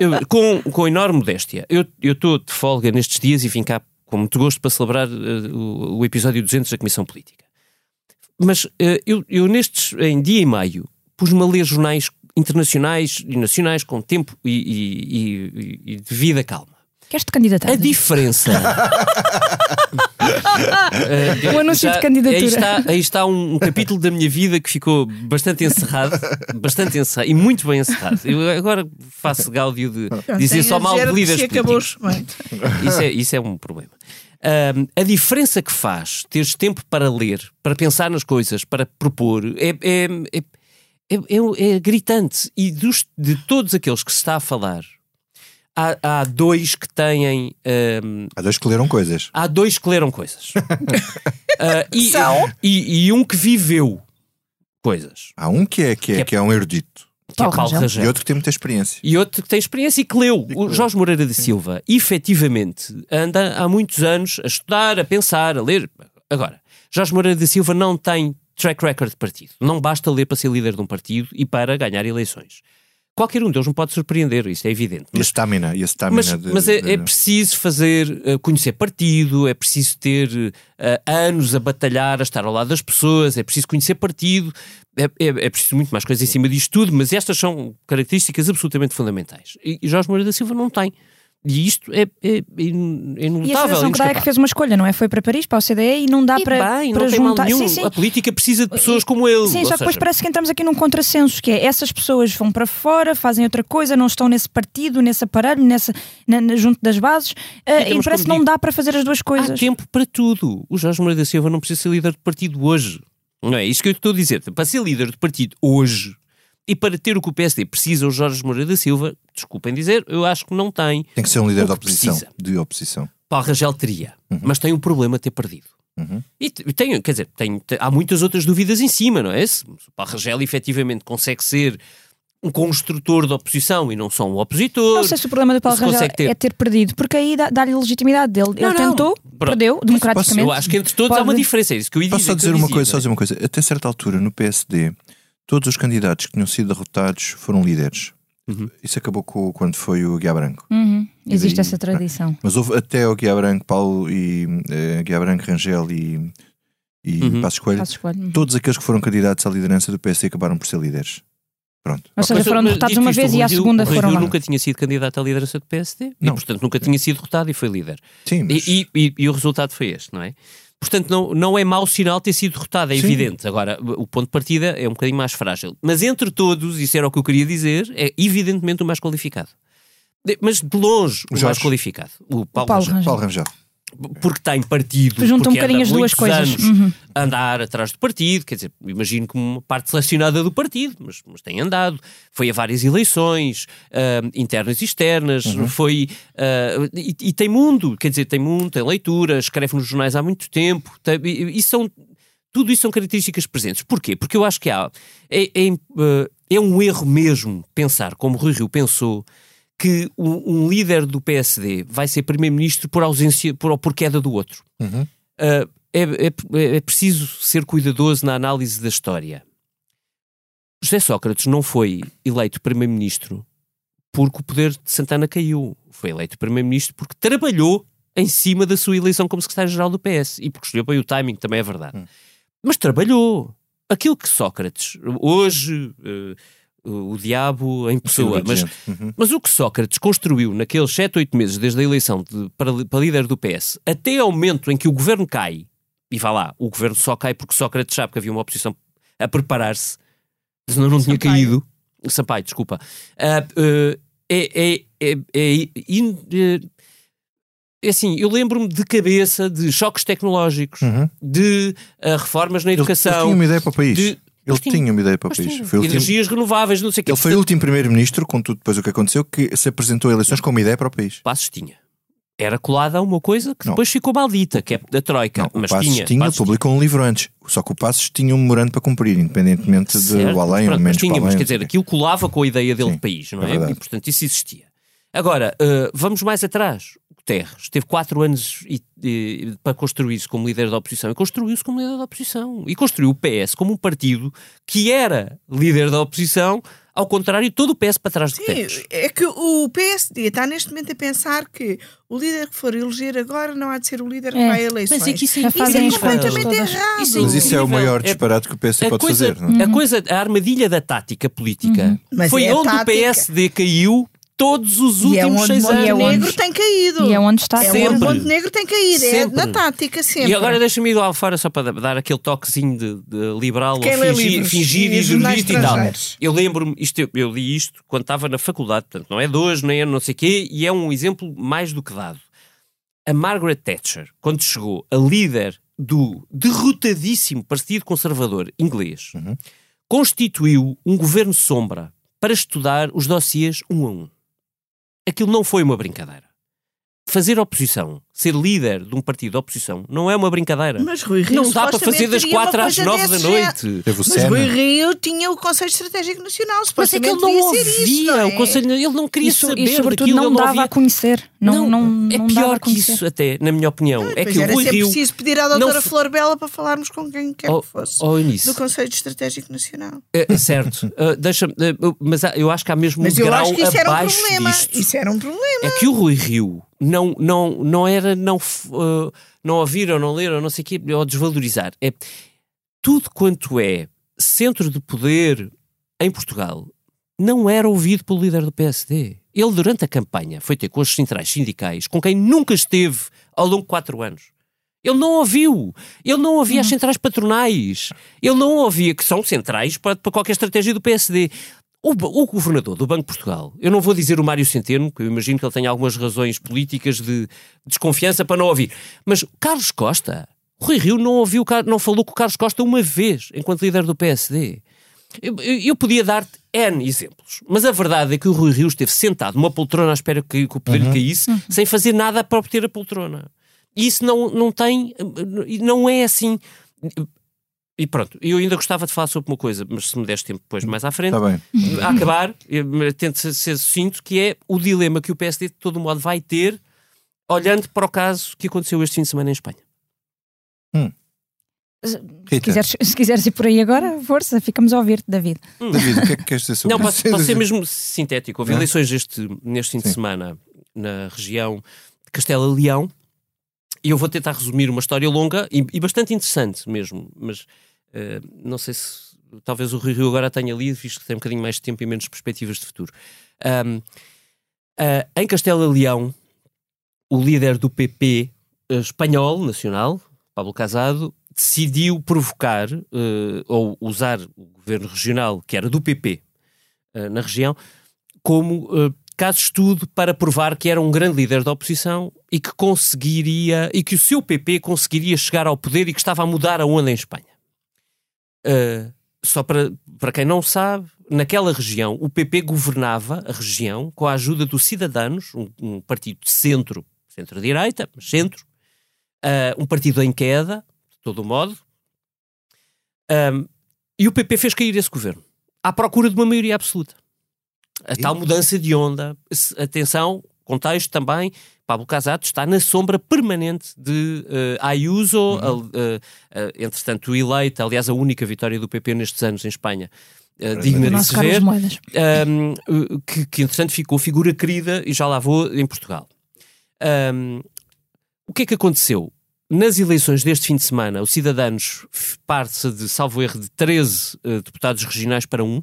eu, com, com enorme modéstia, eu estou de folga nestes dias e vim cá com muito gosto para celebrar uh, o, o, episódio 200 da Comissão Política. Mas uh, eu, eu, nestes, em dia e meio, pus-me a ler jornais internacionais e nacionais com tempo e, e, e, e devida calma. Queres-te candidatar? A diferença. uh, um anúncio já, de candidatura. Aí está, aí está um, um, capítulo da minha vida que ficou bastante encerrado, bastante encerrado e muito bem encerrado. Eu agora faço gáudio de dizer só mal de líderes políticos. Isso é, isso é um problema. Uh, a diferença que faz teres tempo para ler, para pensar nas coisas, para propor, é, é, é, é, é gritante. E dos, de todos aqueles que se está a falar há, há dois que têm. Um, há dois que leram coisas. Há dois que leram coisas. uh, e, e, e, um que viveu coisas. Há um que é, que é, que é, que é um erudito. Que é Paulo Rangel. E outro que tem muita experiência. E outro que tem experiência e que leu. O Jorge Moreira de Silva, efetivamente, anda há muitos anos a estudar, a pensar, a ler. Agora, Jorge Moreira de Silva não tem track record de partido. Não basta ler para ser líder de um partido e para ganhar eleições. Qualquer um deles me pode surpreender, isso é evidente. Mas, e a stamina, e a stamina mas, de, mas é, de... é, preciso fazer, uh, conhecer partido, é preciso ter uh, anos a batalhar, a estar ao lado das pessoas, é preciso conhecer partido, é, é, é, preciso muito mais coisas em cima disto tudo, mas estas são características absolutamente fundamentais. E, e Jorge Moreira da Silva não tem. E isto é, é, é inutável. E a Federação é que fez uma escolha, não é? Foi para Paris, para a OCDE e não dá e para, bem, para não juntar. Tem mal nenhum. Sim, sim. A política precisa de pessoas como ele. Sim, só que depois seja... parece que entramos aqui num contrassenso, que é essas pessoas vão para fora, fazem outra coisa, não estão nesse partido, nesse aparelho, nessa, na, na, junto das bases, uh, e parece que não dá para fazer as duas coisas. Há tempo para tudo. O Jorge Moreira da Silva não precisa ser líder de partido hoje. Não é isso que eu estou a dizer. Para ser líder de partido hoje, e para ter o que o PSD precisa, o Jorge Moreira da Silva, desculpem dizer, eu acho que não tem. Tem que ser um líder de oposição. Precisa. De oposição. Paulo Rangel teria, uhum. mas tem um problema ter perdido. Uhum. E tem, quer dizer, tem, tem, há muitas outras dúvidas em cima, não é? Se o Paulo Rangel efetivamente consegue ser um construtor da oposição e não só um opositor. Não sei se o problema do Paulo Rangel ter... é ter perdido, porque aí dá-lhe legitimidade dele. Não, Ele não. tentou, Pronto. perdeu, democraticamente. eu acho que entre todos Pode... há uma diferença. É isso que eu ia Posso dizer, só dizer uma coisa, só dizer uma coisa. Até certa altura, no PSD, todos os candidatos que tinham sido derrotados foram líderes. Uhum. Isso acabou com, quando foi o Guiá Branco. Uhum. Existe daí, essa tradição. Mas houve até o Guiá Branco, Paulo e uh, Guiá Branco, Rangel e, e uhum. Passos Coelho. Uhum. Todos aqueles que foram candidatos à liderança do PSD acabaram por ser líderes. Pronto. Ou seja, foram derrotados uma vez e à segunda o foram lá. nunca tinha sido candidato à liderança do PSD não. e, portanto, nunca tinha sido derrotado e foi líder. Sim, mas... e, e, e, o resultado foi este, não é? Portanto, não, não é mau sinal ter sido derrotado, é Sim. evidente. Agora, o ponto de partida é um bocadinho mais frágil. Mas entre todos, isso era o que eu queria dizer, é evidentemente o mais qualificado. Mas de longe o, o mais qualificado. O Paulo, o Paulo Rangel. Paulo Rangel porque tem partido, Junta um bocadinho as duas coisas. Uhum. andar atrás do partido, quer dizer, imagino como uma parte selecionada do partido, mas, mas tem andado, foi a várias eleições, uh, internas e externas, uhum. foi uh, e, e, tem mundo, quer dizer, tem mundo, tem leitura, escreve nos jornais há muito tempo, tem, e, e são tudo isso são características presentes. Porquê? Porque eu acho que há é, é, uh, é um erro mesmo pensar como Rui Rio pensou que um, um líder do PSD vai ser primeiro-ministro por ausência, por, por queda do outro. Uhum. Uh, é, é, é preciso ser cuidadoso na análise da história. José Sócrates não foi eleito primeiro-ministro porque o poder de Santana caiu. Foi eleito primeiro-ministro porque trabalhou em cima da sua eleição como secretário-geral do PS e porque escolheu bem o timing, também é verdade. Hum. Mas trabalhou. Aquilo que Sócrates hoje uh, o diabo em pessoa. Mas, uhum. mas o que Sócrates construiu naqueles 7, 8 meses desde a eleição de, para, para líder do PS até ao momento em que o governo cai, e vá lá, o governo só cai porque Sócrates sabe que havia uma oposição a preparar-se, senão não tinha caído. Sampaio, desculpa. Uh, uh, é, é, é, é, é assim, eu lembro-me de cabeça de choques tecnológicos, uhum. de uh, reformas na educação. Eu, eu tinha uma ideia para o país. De, ele tinha uma ideia para o país. Foi Energias último... renováveis, não sei o que. Ele foi o último primeiro-ministro, com tudo depois o que aconteceu, que se apresentou a eleições com uma ideia para o país. Passos tinha. Era colada a uma coisa que não. depois ficou maldita, que é da Troika. Não, mas o Passos tinha. tinha Passos publicou um livro antes. Só que o Passos tinha um memorando para cumprir, independentemente certo, do além ou menos tinha, mas quer dizer, aquilo colava com a ideia dele Sim, de país, não é? é? E portanto isso existia. Agora, uh, vamos mais atrás. Guterres teve quatro anos e, e, para construir-se como líder da oposição e construiu-se como líder da oposição. E construiu o PS como um partido que era líder da oposição, ao contrário, todo o PS para trás de Guterres. É que o PSD está neste momento a pensar que o líder que for eleger agora não há de ser o líder que é. vai a eleições. Mas é que isso, é, isso é completamente errado. Isso é mas isso é o maior disparate que o PSD pode coisa, fazer. Não? É? A coisa, a armadilha da tática política uhum. foi é onde tática. o PSD caiu todos os últimos é onde seis anos. E é Montenegro tem caído. E é onde está é sempre. onde Montenegro tem caído. É sempre. É na tática sempre. E agora deixa-me ir lá fora só para dar aquele toquezinho de, de liberal Quem ou fingir, fingir e erudito e tal. Eu lembro-me, isto, eu, eu li isto quando estava na faculdade, portanto não é de hoje, nem é não sei o quê, e é um exemplo mais do que dado. A Margaret Thatcher, quando chegou a líder do derrotadíssimo Partido Conservador inglês, uhum. constituiu um governo sombra para estudar os dossiês um a um aquilo não foi uma brincadeira. Fazer oposição, ser líder de um partido de oposição, não é uma brincadeira. Mas Rui Rio não dá para fazer das 4 às 9 da noite. Mas Rui Rio tinha o Conselho Estratégico Nacional, Mas é que ele não ouvia isso, não é? o Conselho, ele não queria isso, saber e sobretudo não dava não a conhecer. Não, não, não é pior que isso até, na minha opinião. Não, é que o Rui Rio preciso pedir à doutora Flor Bela para falarmos com quem quer oh, que fosse oh, do Conselho Estratégico Nacional. É, certo, uh, deixa uh, mas eu acho que há mesmo mas um grau acho que isso era um. Disto. Isso era um problema. É que o Rui Rio não, não, não era não, uh, não ouvir ou não ler ou não sei o quê, ou desvalorizar. É tudo quanto é centro de poder em Portugal não era ouvido pelo líder do PSD. Ele, durante a campanha, foi ter com os centrais sindicais, com quem nunca esteve ao longo de quatro anos. Ele não ouviu. Ele não ouvia as hum. centrais patronais. Ele não ouvia que são centrais para, para qualquer estratégia do PSD. O, o, governador do Banco de Portugal, eu não vou dizer o Mário Centeno, que eu imagino que ele tenha algumas razões políticas de desconfiança para não ouvir, mas Carlos Costa, Rui Rio não ouviu, não falou com o Carlos Costa uma vez enquanto líder do PSD. Eu, eu, eu podia dar-te N exemplos, mas a verdade é que o Rui Rio esteve sentado numa poltrona à espera que, que o poder uhum. caísse, uhum. sem fazer nada para obter a poltrona. E isso não, não tem, não é assim. E pronto, eu ainda gostava de falar sobre uma coisa, mas se me des tempo depois mais à frente, tá bem. a acabar, tento ser sucinto, que é o dilema que o PSD de todo modo vai ter olhando para o caso que aconteceu este fim de semana em Espanha. Hum. Se quiseres, se quiseres ir por aí agora, força, ficamos a ouvir-te, David. Hum. David, o que é que queres dizer sobre Não, posso, posso ser mesmo sintético. Houve eleições este, neste fim Sim. de semana na região de Castela-Leão e eu vou tentar resumir uma história longa e, e bastante interessante mesmo, mas uh, não sei se talvez o Rio agora tenha lido, visto que tem um bocadinho mais de tempo e menos perspectivas de futuro. Um, uh, eh, em Castela-Leão, o líder do PP eh, espanhol, nacional, Pablo Casado, decidiu provocar uh, ou usar o governo regional, que era do PP uh, na região, como caso estudo para provar que era um grande líder da oposição e que conseguiria e que o seu PP conseguiria chegar ao poder e que estava a mudar a onda em Espanha. só para, para quem não sabe, naquela região o PP governava a região com a ajuda dos Cidadanos, um, um partido de centro, centro-direita, mas centro, uh, um partido em queda, de todo modo, um, e o PP fez cair esse governo, à procura de uma maioria absoluta. A e? tal mudança de onda, atenção, contexto também, Pablo Casado está na sombra permanente de uh, Ayuso, uhum. uh, uh, entretanto eleita, aliás a única vitória do PP nestes anos em Espanha. Uh, digna de se ver, um, que, que entretanto ficou figura querida e já lá vou em Portugal. Um, o que é que aconteceu? Nas eleições deste fim de semana, os Cidadanos parte-se de, salvo erro, de 13 uh, deputados regionais para um,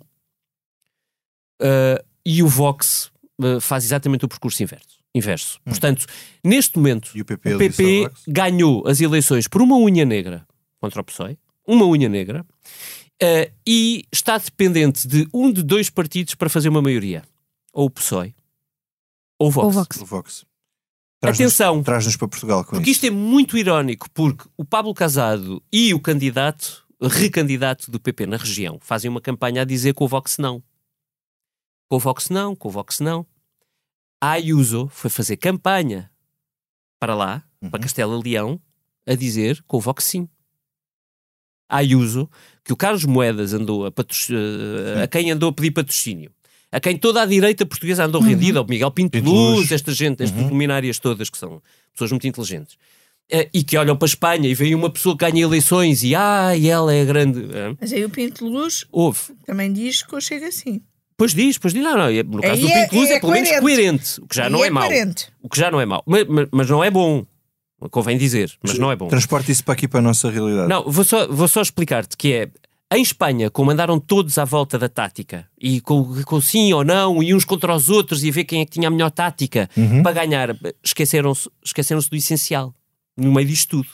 uh, e o Vox uh, faz exatamente o percurso inverso. inverso. Hum. Portanto, neste momento, o PP, o PP ganhou as eleições por uma unha negra contra o PSOE, uma unha negra, e está dependente de um de dois partidos para fazer uma maioria. Ou o PSOE, ou o Vox. Ou Vox. O Vox. Traz Atenção, traz-nos para Portugal com porque isso. isto é muito irónico, porque o Pablo Casado e o candidato, recandidato do PP na região, fazem uma campanha a dizer que o Vox não. Com o Vox não, com o Vox não. A Ayuso foi fazer campanha para lá, uhum. para Castela Leão, a dizer com o Vox sim. A Ayuso, que o Carlos Moedas andou a, a quem andou a pedir patrocínio, a quem toda a direita portuguesa andou uhum. rendida, ao Miguel Pinto, Pinto Luz, Luz, esta gente, estas uhum. luminárias todas, que são pessoas muito inteligentes. Uh, e que olham para a Espanha e veem uma pessoa que ganha eleições e ah, e ela é grande. Uh. Mas aí o Pinto Luz Houve. também diz que eu chego assim. Pois diz, pois diz, não, não. No caso aí do Pinto Luz é, é, é pelo menos coerente, o que já aí não é, é mau. O que já não é mau. Mas, mas, mas não é bom. Convém dizer, mas não é bom. Transporte isso para aqui para a nossa realidade. Não, vou só, vou só explicar-te que é em Espanha, como andaram todos à volta da tática, e com, com, sim ou não, e uns contra os outros, e a ver quem é que tinha a melhor tática uhum. para ganhar, esqueceram-se esqueceram do essencial, no meio disto tudo,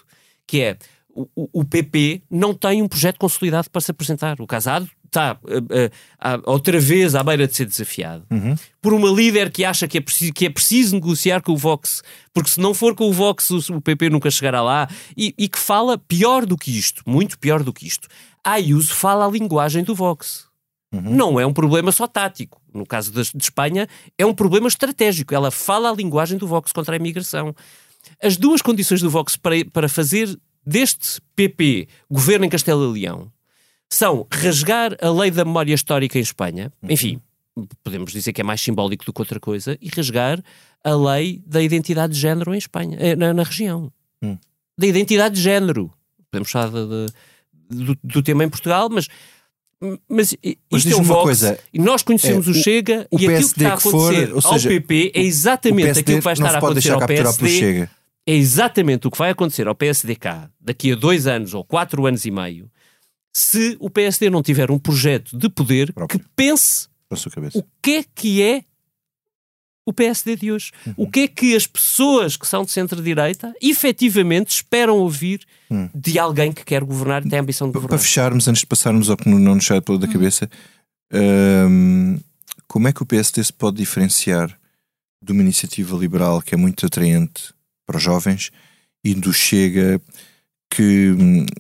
que é o, o, PP não tem um projeto consolidado para se apresentar. O Casado está uh, uh, outra vez à beira de ser desafiado uhum. por uma líder que acha que é, preciso, que é preciso negociar com o Vox, porque se não for com o Vox, o, PP nunca chegará lá, e, e que fala pior do que isto, muito pior do que isto a Ayuso fala a linguagem do Vox. Uhum. Não é um problema só tático. No caso de, de, Espanha, é um problema estratégico. Ela fala a linguagem do Vox contra a imigração. As duas condições do Vox para, para fazer deste PP governo em Castelo e Leão são rasgar a lei da memória histórica em Espanha, uhum. enfim, podemos dizer que é mais simbólico do que outra coisa, e rasgar a lei da identidade de género em Espanha, eh, na, na região. Uhum. Da identidade de género. Podemos falar de, de do, do tema em Portugal, mas mas, mas isto é um Vox, coisa, e nós conhecemos é, o, Chega o, o e aquilo que está a acontecer for, ao seja, PP é exatamente aquilo que vai estar a acontecer ao PSD. É exatamente o que vai acontecer ao PSDK daqui a dois anos ou quatro anos e meio se o PSD não tiver um projeto de poder Próprio. que pense o que é que é o PSD de hoje. Uhum. O que é que as pessoas que são de centro-direita efetivamente esperam ouvir uhum. de alguém que quer governar e tem a ambição de governar? Para fecharmos, antes de passarmos ao que não nos sai da cabeça, hum, como é que o PSD se pode diferenciar de uma iniciativa liberal que é muito atraente para os jovens e do Chega que,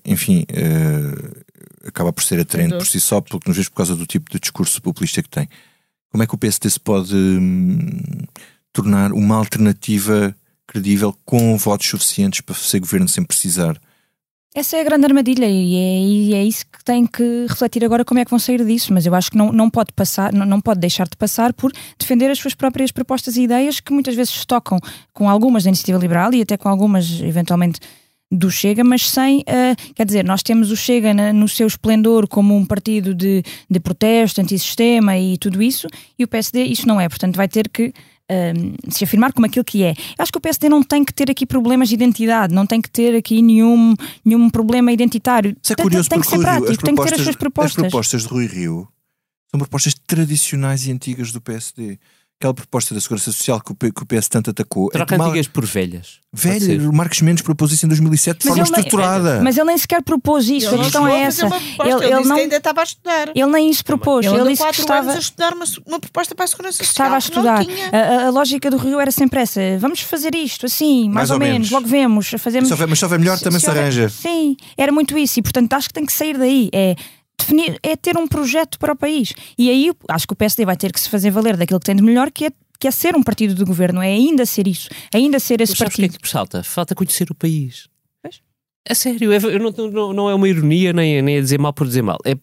enfim, uh, acaba por ser atraente por si só, porque nos vezes por causa do tipo de discurso populista que tem. Como é que o PSD se pode hum, tornar uma alternativa credível com votos suficientes para ser governo sem precisar? Essa é a grande armadilha e é, e é, isso que tem que refletir agora como é que vão sair disso, mas eu acho que não, não pode passar, não, não pode deixar de passar por defender as suas próprias propostas e ideias que muitas vezes se tocam com algumas da iniciativa liberal e até com algumas, eventualmente, do Chega, mas sem, uh, quer dizer, nós temos o Chega na, no seu esplendor como um partido de, de protesto, antissistema e tudo isso, e o PSD isso não é, portanto vai ter que um, se afirmar como aquilo que é. Eu acho que o PSD não tem que ter aqui problemas de identidade, não tem que ter aqui nenhum, nenhum problema identitário. Isso é curioso tem, tem que ser prático, tem que ter as suas propostas. As propostas de Rui Rio são propostas tradicionais e antigas do PSD aquela proposta da Segurança Social que o, que o PS tanto atacou. Troca é mal... antigas por velhas. Velho, o Marcos Mendes propôs isso em 2007 de mas forma estruturada. Nem, mas ele nem sequer propôs isso, ele a questão é essa. Ele, ele, ele não, ainda estava a estudar. Ele nem isso propôs. Ele, ele disse que estava a estudar uma, uma proposta para a Segurança Social. Estava a estudar. A, a, lógica do Rio era sempre essa: vamos fazer isto assim, mais, mais ou, ou, menos, logo vemos. Fazemos, se houver, mas se houver melhor, se, também se, se arranja. Sim, era muito isso. E portanto acho que tem que sair daí. É definir, é ter um projeto para o país. E aí acho que o PSD vai ter que se fazer valer daquilo que tem de melhor, que é que é ser um partido de governo, é ainda ser isso, ainda ser esse Mas partido. O que é que falta? Falta conhecer o país. É sério, é, não, não, não, é uma ironia, nem, nem é dizer mal por dizer mal. É,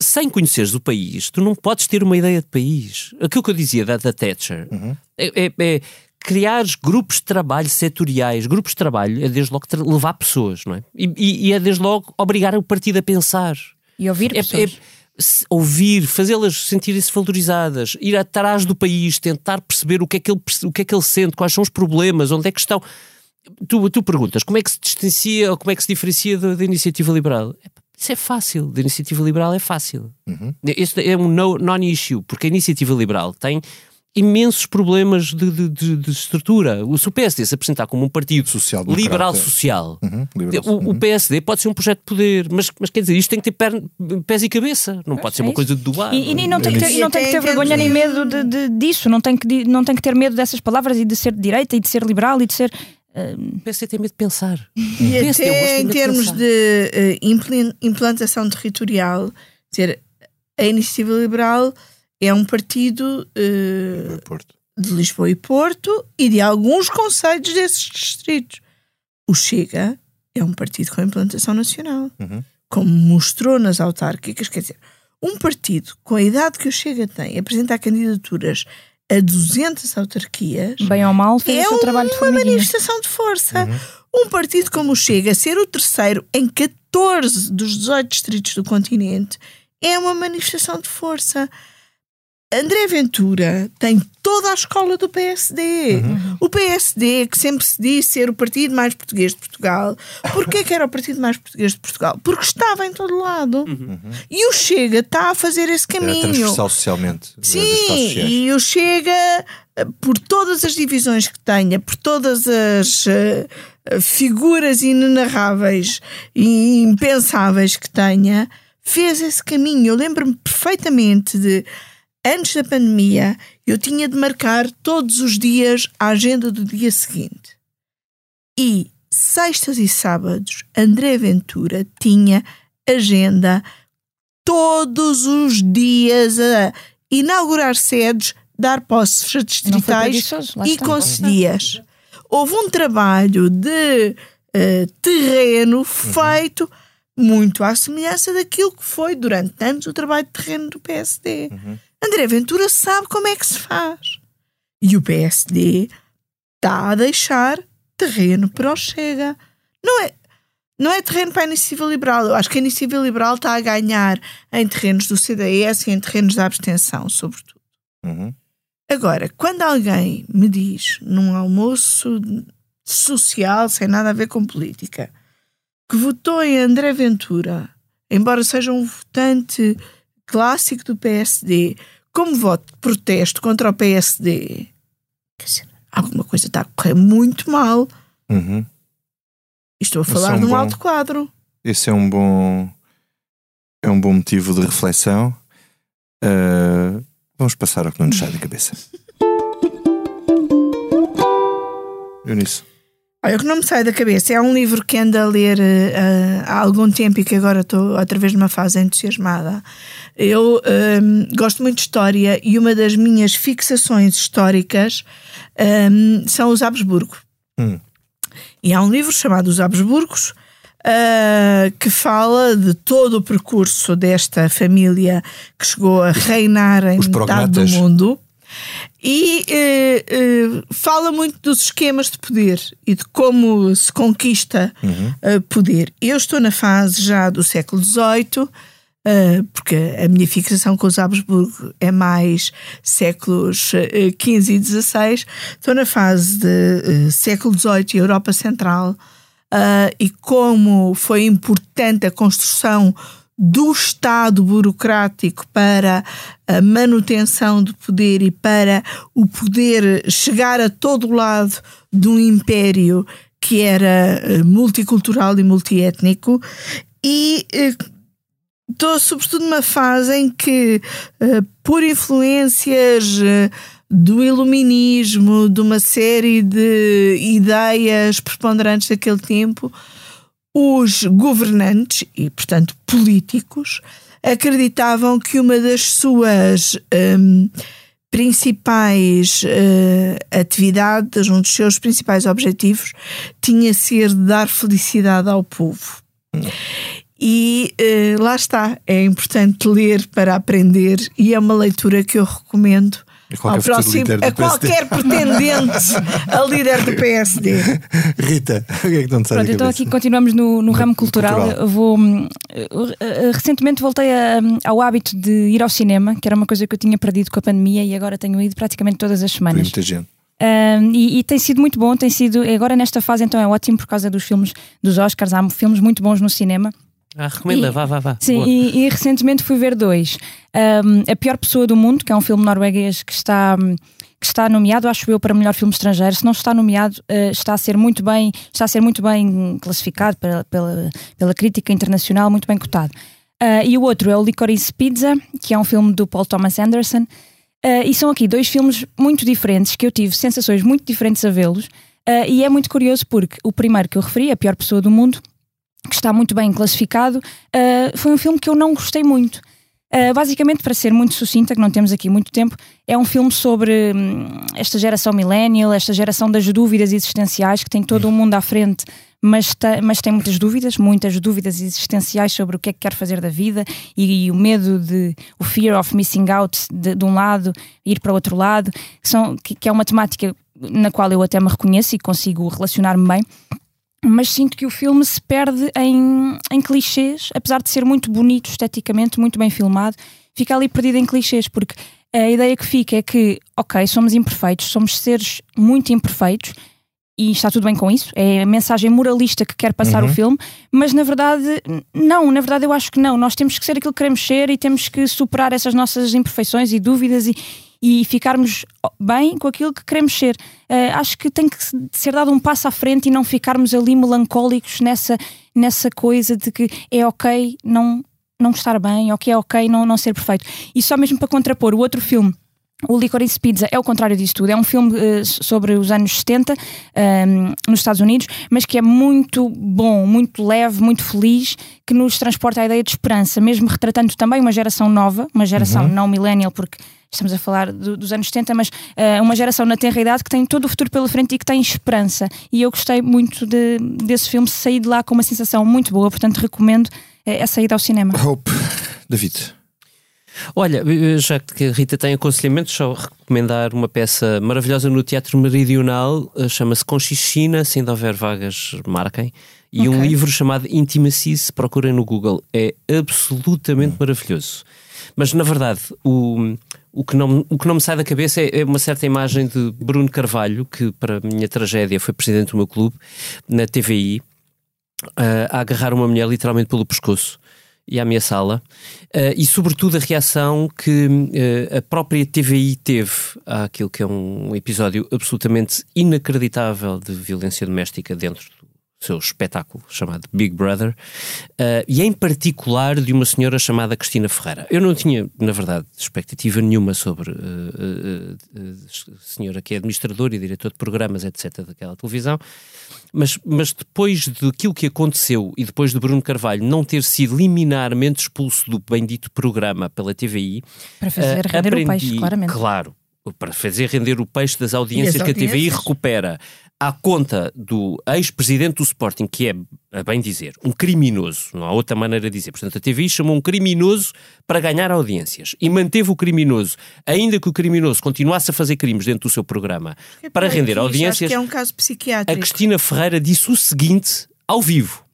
sem conheceres o país, tu não podes ter uma ideia de país. Aquilo que eu dizia da, da Thatcher uhum. é, é, é criar grupos de trabalho setoriais. Grupos de trabalho é desde logo levar pessoas, não é? E, e, e é desde logo obrigar o partido a pensar. E ouvir é, pessoas. É, ouvir, fazê-las sentirem-se valorizadas, ir atrás do país, tentar perceber o que, é que ele, o que é que ele sente, quais são os problemas, onde é que estão. Tu, tu perguntas como é que se distancia ou como é que se diferencia da, da iniciativa liberal? Isso é fácil, da iniciativa liberal é fácil. Uhum. Este é um non-issue, porque a iniciativa liberal tem imensos problemas de, de, de, de estrutura. O, se o PSD se apresentar como um partido social liberal social, uhum, o, uhum. o, PSD pode ser um projeto de poder, mas, mas quer dizer, isto tem que ter perna, pés e cabeça, não pode ser uma coisa de doar. E, e, não tem que ter, não tem que ter vergonha nem medo de, disso, não tem, que, não tem que ter medo dessas palavras e de ser de direita e de ser liberal e de ser. Uh... O PSD tem medo de pensar. E até em termos de, uh, implantação territorial, dizer, a iniciativa liberal é um partido uh, de Lisboa e Porto e de alguns conselhos desses distritos. O Chega é um partido com implantação nacional, uhum. como mostrou nas autárquicas. Quer dizer, um partido com a idade que o Chega tem apresentar candidaturas a 200 autarquias. Bem ou mal, fez é o seu trabalho de uma manifestação de força. Uhum. Um partido como o Chega ser o terceiro em 14 dos 18 distritos do continente é uma manifestação de força. André Ventura tem toda a escola do PSD. Uhum. O PSD, que sempre se diz ser o partido mais português de Portugal. Porquê que era o partido mais português de Portugal? Porque estava em todo lado. Uhum. E o Chega está a fazer esse caminho. Era transversal socialmente. Sim, e o Chega, por todas as divisões que tenha, por todas as uh, figuras inenarráveis e impensáveis que tenha, fez esse caminho. Eu lembro-me perfeitamente de antes da pandemia, eu tinha de marcar todos os dias a agenda do dia seguinte. E sextas e sábados, André Ventura tinha agenda todos os dias a inaugurar sedes, dar posses distritais e concedias. Houve um trabalho de uh, terreno uhum. feito muito à semelhança daquilo que foi durante anos o trabalho de terreno do PSD. Uhum. André Ventura sabe como é que se faz. E o PSD está a deixar terreno para o Chega. Não é, não é terreno para a iniciativa liberal. Eu acho que a iniciativa liberal está a ganhar em terrenos do CDS e em terrenos da abstenção, sobretudo. Uhum. Agora, quando alguém me diz num almoço social, sem nada a ver com política, que votou em André Ventura, embora seja um votante clássico do PSD como voto de protesto contra o PSD, quer dizer, alguma coisa está a correr muito mal. Uhum. Estou a falar é um de um bom, alto quadro. Esse é um bom é um bom motivo de reflexão. Uh, vamos passar ao que não nos sai da cabeça. Eunice. Olha, o que não me sai da cabeça é um livro que ando a ler uh, há algum tempo e que agora estou outra vez numa fase entusiasmada. Eu um, ehm, gosto muito de história e uma das minhas fixações históricas um, ehm, são os Habsburgo. Hum. E há um livro chamado Os Habsburgos uh, que fala de todo o percurso desta família que chegou a reinar em metade do mundo. E eh, eh, fala muito dos esquemas de poder e de como se conquista uhum. uh, poder. Eu estou na fase já do século XVIII, uh, porque a minha fixação com os Habsburgo é mais séculos XV e XVI. Estou na fase de século XVIII e Europa Central. e como foi importante a construção do Estado burocrático para a manutenção do poder e para o poder chegar a todo lado de um império que era eh, multicultural e multiétnico. E estou eh, sobretudo numa fase em que eh, por influências do iluminismo, de uma série de ideias preponderantes daquele tempo, os governantes e, portanto, políticos acreditavam que uma das suas um, principais uh, atividades, um dos seus principais objetivos, tinha ser dar felicidade ao povo. E uh, lá está, é importante ler para aprender, e é uma leitura que eu recomendo ao próximo, a qualquer pretendente a líder do PSD. Rita, o que é que não te sai Pronto, então aqui continuamos no, no ramo cultural. cultural. vou, hum, recentemente voltei a, hum, ao hábito de ir ao cinema, que era uma coisa que eu tinha perdido com a pandemia e agora tenho ido praticamente todas as semanas. muita gente. Um, e, e, tem sido muito bom, tem sido agora nesta fase então é ótimo por causa dos filmes dos Oscars, há filmes muito bons no cinema ah, recomenda, e, vá, vá, vá. Sim, e, e, recentemente fui ver dois. Um, a Pior Pessoa do Mundo, que é um filme norueguês que está, que está nomeado, acho eu, para melhor filme estrangeiro. Se não está nomeado, uh, está a ser muito bem, está a ser muito bem classificado pela, pela, pela crítica internacional, muito bem cotado. Uh, e o outro é o Licorice Pizza, que é um filme do Paul Thomas Anderson. Uh, e são aqui dois filmes muito diferentes, que eu tive sensações muito diferentes a vê-los. e é muito curioso porque o primeiro que eu referi, A Pior Pessoa do Mundo, que está muito bem classificado, uh, foi um filme que eu não gostei muito. Uh, basicamente, para ser muito sucinta, que não temos aqui muito tempo, é um filme sobre hum, esta geração millennial, esta geração das dúvidas existenciais, que tem todo o mundo à frente, mas, mas tem muitas dúvidas, muitas dúvidas existenciais sobre o que é que quer fazer da vida e, e o medo de, o fear of missing out de, de um lado, ir para o outro lado, que, são, que, que é uma temática na qual eu até me reconheço e consigo relacionar-me bem mas sinto que o filme se perde em, em clichês, apesar de ser muito bonito esteticamente, muito bem filmado, fica ali perdido em clichês, porque a ideia que fica é que, ok, somos imperfeitos, somos seres muito imperfeitos e está tudo bem com isso, é a mensagem moralista que quer passar uhum. o filme, mas na verdade, não, na verdade eu acho que não, nós temos que ser aquilo que queremos ser e temos que superar essas nossas imperfeições e dúvidas e, e ficarmos bem com aquilo que queremos ser. Uh, acho que tem que ser dado um passo à frente e não ficarmos ali melancólicos nessa, nessa coisa de que é ok não, não estar bem, ou que é ok não, não ser perfeito. E só mesmo para contrapor o outro filme. O Licorice Pizza é o contrário disso tudo. É um filme uh, sobre os anos 70 um, ehm, nos Estados Unidos, mas que é muito bom, muito leve, muito feliz, que nos transporta a ideia de esperança, mesmo retratando também uma geração nova, uma geração uhum. não millennial, porque estamos a falar do, dos anos 70, mas uh, uma geração na tenra idade que tem todo o futuro pela frente e que tem esperança. E eu gostei muito de, desse filme, saí de lá com uma sensação muito boa, portanto recomendo uh, essa ida ao cinema. Hope, David. Olha, eh, já que a Rita tem aconselhamentos, só recomendar uma peça maravilhosa no Teatro Meridional, chama-se Conchichina, se ainda houver vagas, marquem. E okay. um livro chamado Intimacy, se procurem no Google. É absolutamente hum. maravilhoso. Mas, na verdade, o, o que, não, o que não me sai da cabeça é, é, uma certa imagem de Bruno Carvalho, que para a minha tragédia foi presidente do meu clube, na TVI, a agarrar uma mulher literalmente pelo pescoço e a ameaçá-la, uh, e sobretudo a reação que uh, a própria TVI teve àquilo que é um episódio absolutamente inacreditável de violência doméstica dentro seu espetáculo chamado Big Brother, uh, e em particular de uma senhora chamada Cristina Ferreira. Eu não tinha, na verdade, expectativa nenhuma sobre uh, uh, a senhora que é administradora e diretor de programas, etc., daquela televisão, mas, mas depois daquilo que aconteceu e depois de Bruno Carvalho não ter sido liminarmente expulso do bendito programa pela TVI. Para fazer render aprendi, o peixe, claramente. Claro, para fazer render o peixe das audiências que a TVI recupera à conta do ex-presidente do Sporting, que é, a bem dizer, um criminoso, não há outra maneira de dizer. Portanto, a TVI chamou um criminoso para ganhar audiências e manteve o criminoso, ainda que o criminoso continuasse a fazer crimes dentro do seu programa, é para render audiências. Acho que é um caso psiquiátrico. A Cristina Ferreira disse o seguinte ao vivo: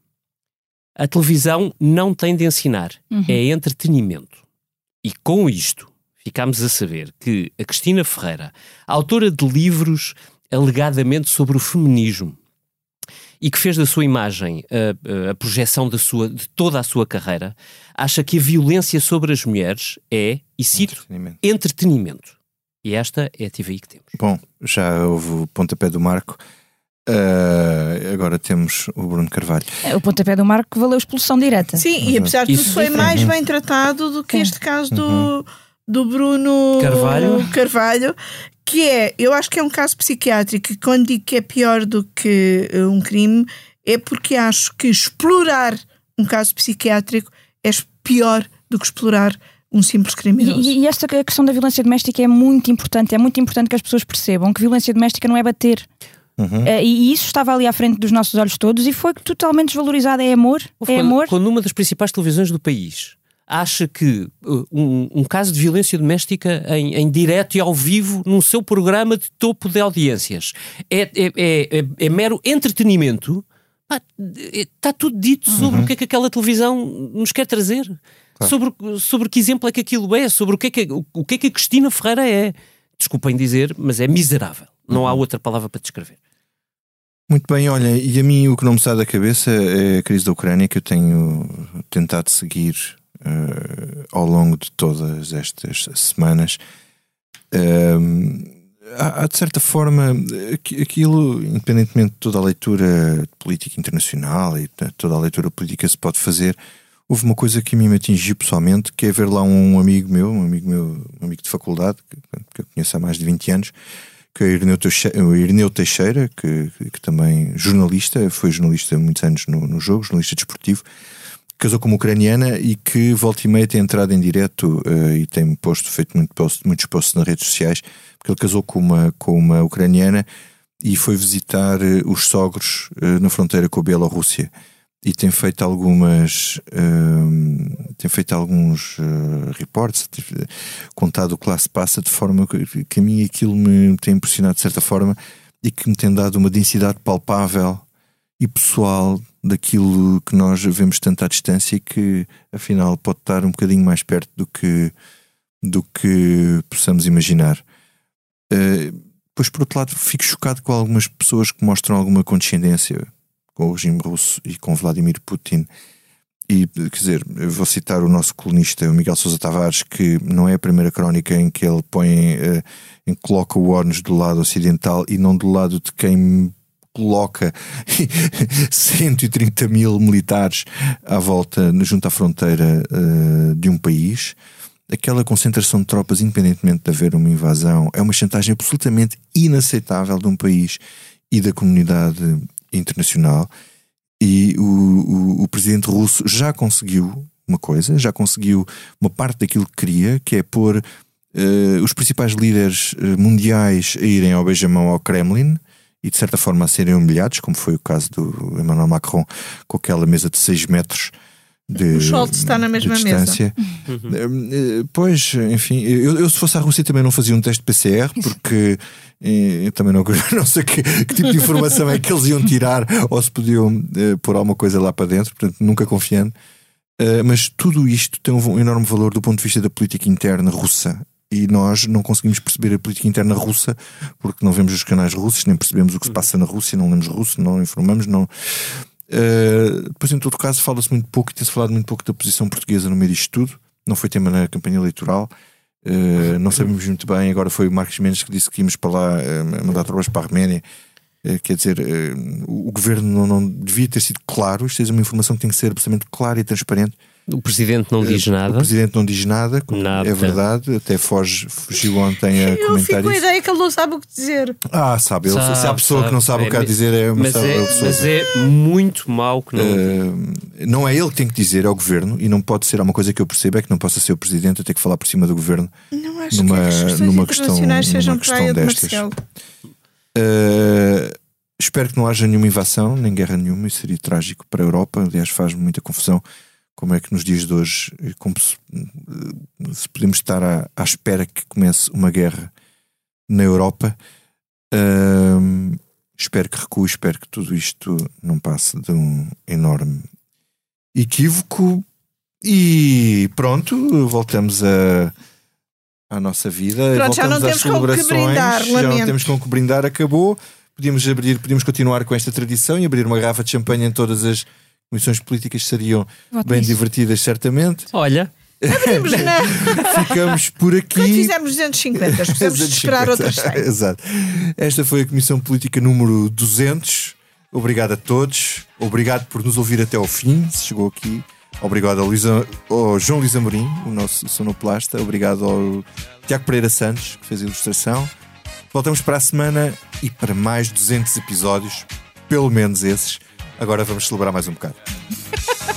a televisão não tem de ensinar, uhum. é entretenimento. E com isto, ficámos a saber que a Cristina Ferreira, autora de livros alegadamente sobre o feminismo e que fez da sua imagem a, a, projeção da sua, de toda a sua carreira, acha que a violência sobre as mulheres é, e cito, entretenimento. entretenimento. E esta é a TVI que temos. Bom, já houve o pontapé do Marco. Uh, agora temos o Bruno Carvalho. É, o pontapé do Marco valeu expulsão direta. Sim, e apesar de tudo foi mais bem tratado do que este caso do, uhum. Do Bruno Carvalho. Carvalho, que é, eu acho que é um caso psiquiátrico, e quando digo que é pior do que eh, um crime, é porque acho que explorar um caso psiquiátrico é pior do que explorar um simples criminoso. E, e esta questão da violência doméstica é muito importante, é muito importante que as pessoas percebam que violência doméstica não é bater. Uhum. Uh, e isso estava ali à frente dos nossos olhos todos e foi totalmente desvalorizado. É amor? é quando, amor? Quando uma das principais televisões do país acha que uh, um, um, caso de violência doméstica em, em direto e ao vivo num seu programa de topo de audiências é, é, é, é, é mero entretenimento, está tudo dito sobre uhum. o que é que aquela televisão nos quer trazer. Claro. Sobre, sobre que exemplo é que aquilo é, sobre o que é que, o, o que, é que a Cristina Ferreira é. Desculpem dizer, mas é miserável. Não uhum. há outra palavra para descrever. Muito bem, olha, e a mim o que não me sai da cabeça é a crise da Ucrânia que eu tenho tentado seguir uh, ao longo de todas estas semanas. Uh, há, de certa forma, aquilo, independentemente de toda a leitura política internacional e toda a leitura política que se pode fazer, houve uma coisa que a mim me atingiu pessoalmente, que é ver lá um amigo meu, um amigo meu, um amigo de faculdade, que, que eu conheço há mais de 20 anos, que é o Irineu Teixeira, Teixeira que, que, também jornalista, foi jornalista há muitos anos no, no jogo, jornalista desportivo, casou com uma ucraniana e que volta e meia tem entrado em direto uh, e tem posto, feito muito muitos posts nas redes sociais, porque ele casou com uma, com uma ucraniana e foi visitar uh, os sogros uh, na fronteira com a Bielorrússia. E tem feito algumas tem feito alguns reportes contado o que lá se passa de forma que, que a mim aquilo me tem impressionado de certa forma e que me tem dado uma densidade palpável e pessoal daquilo que nós vemos tanto à distância e que afinal pode estar um bocadinho mais perto do que, do que possamos imaginar. Uh, pois por outro lado fico chocado com algumas pessoas que mostram alguma condescendência com o regime russo e com Vladimir Putin. E, quer dizer, vou citar o nosso colunista, o Miguel Sousa Tavares, que não é a primeira crónica em que ele põe, uh, em que coloca o ONU do lado ocidental e não do lado de quem coloca 130 mil militares à volta, junto à fronteira uh, de um país. Aquela concentração de tropas, independentemente de haver uma invasão, é uma chantagem absolutamente inaceitável de um país e da comunidade internacional. E o, o, o presidente russo já conseguiu uma coisa, já conseguiu uma parte daquilo que queria, que é pôr uh, os principais líderes uh, mundiais a irem ao beijamão ao Kremlin e de certa forma a serem humilhados, como foi o caso do Emmanuel Macron com aquela mesa de 6 metros. De, o Scholz está na mesma mesa. Uhum. Eh, pois, enfim, eu, eu, se fosse à Rússia também não fazia um teste PCR, porque eh, eu também não, não sei que, que, tipo de informação é que eles iam tirar ou se podiam uh, pôr alguma coisa lá para dentro, portanto, nunca confiando. Uh, mas tudo isto tem um enorme valor do ponto de vista da política interna russa e nós não conseguimos perceber a política interna russa porque não vemos os canais russos, nem percebemos o que se passa na Rússia, não lemos russo, não informamos, não. Uh, depois, em todo caso, fala-se muito pouco e tem-se falado muito pouco da posição portuguesa no meio disto tudo. Não foi tema na campanha eleitoral. Uh, não sabemos muito bem. Agora foi o Marcos Mendes que disse que íamos para lá uh, mandar tropas para a Arménia. Quer dizer, o governo não, não, devia ter sido claro. Isto é uma informação que tem que ser absolutamente clara e transparente o Presidente não diz nada. O Presidente não diz nada, nada. é verdade. Até foge, fugiu ontem a Eu comentar fico com a ideia que ele não sabe o que dizer. Ah, sabe. Ele, sabe se há pessoa sabe, que não sabe é, o que há a dizer, é uma mas é, mas é muito mau que não. Uh, não é ele que tem que dizer, é o Governo. E não pode ser. Há uma coisa que eu percebo é que não possa ser o Presidente a ter que falar por cima do Governo. Não acho numa, que as numa questão, numa questão destas. Uh, espero que não haja nenhuma invasão, nem guerra nenhuma, isso seria trágico para a Europa. Aliás, faz muita confusão como é que nos dias de hoje, como se, se podemos estar à, à, espera que comece uma guerra na Europa. Espero que recue, espero que tudo isto não passe de um enorme equívoco. E pronto, voltamos a, à nossa vida. Pronto, já não temos com que brindar, já não temos com que brindar, acabou. Podíamos abrir, podíamos continuar com esta tradição e abrir uma garrafa de champanhe em todas as comissões políticas seriam Voto bem isso. divertidas, certamente. Olha. Abrimos, não. Ficamos por aqui. Quando fizermos 250, precisamos de esperar outras 100. Exato. Esta foi a Comissão Política número 200. Obrigado a todos. Obrigado por nos ouvir até ao fim, se chegou aqui. Obrigado ao, Luísa, ao João Luís Amorim, o nosso sonoplasta. Obrigado ao Tiago Pereira Santos, que fez a ilustração. Voltamos para a semana e para mais 200 episódios, pelo menos esses. Agora vamos celebrar mais um bocado.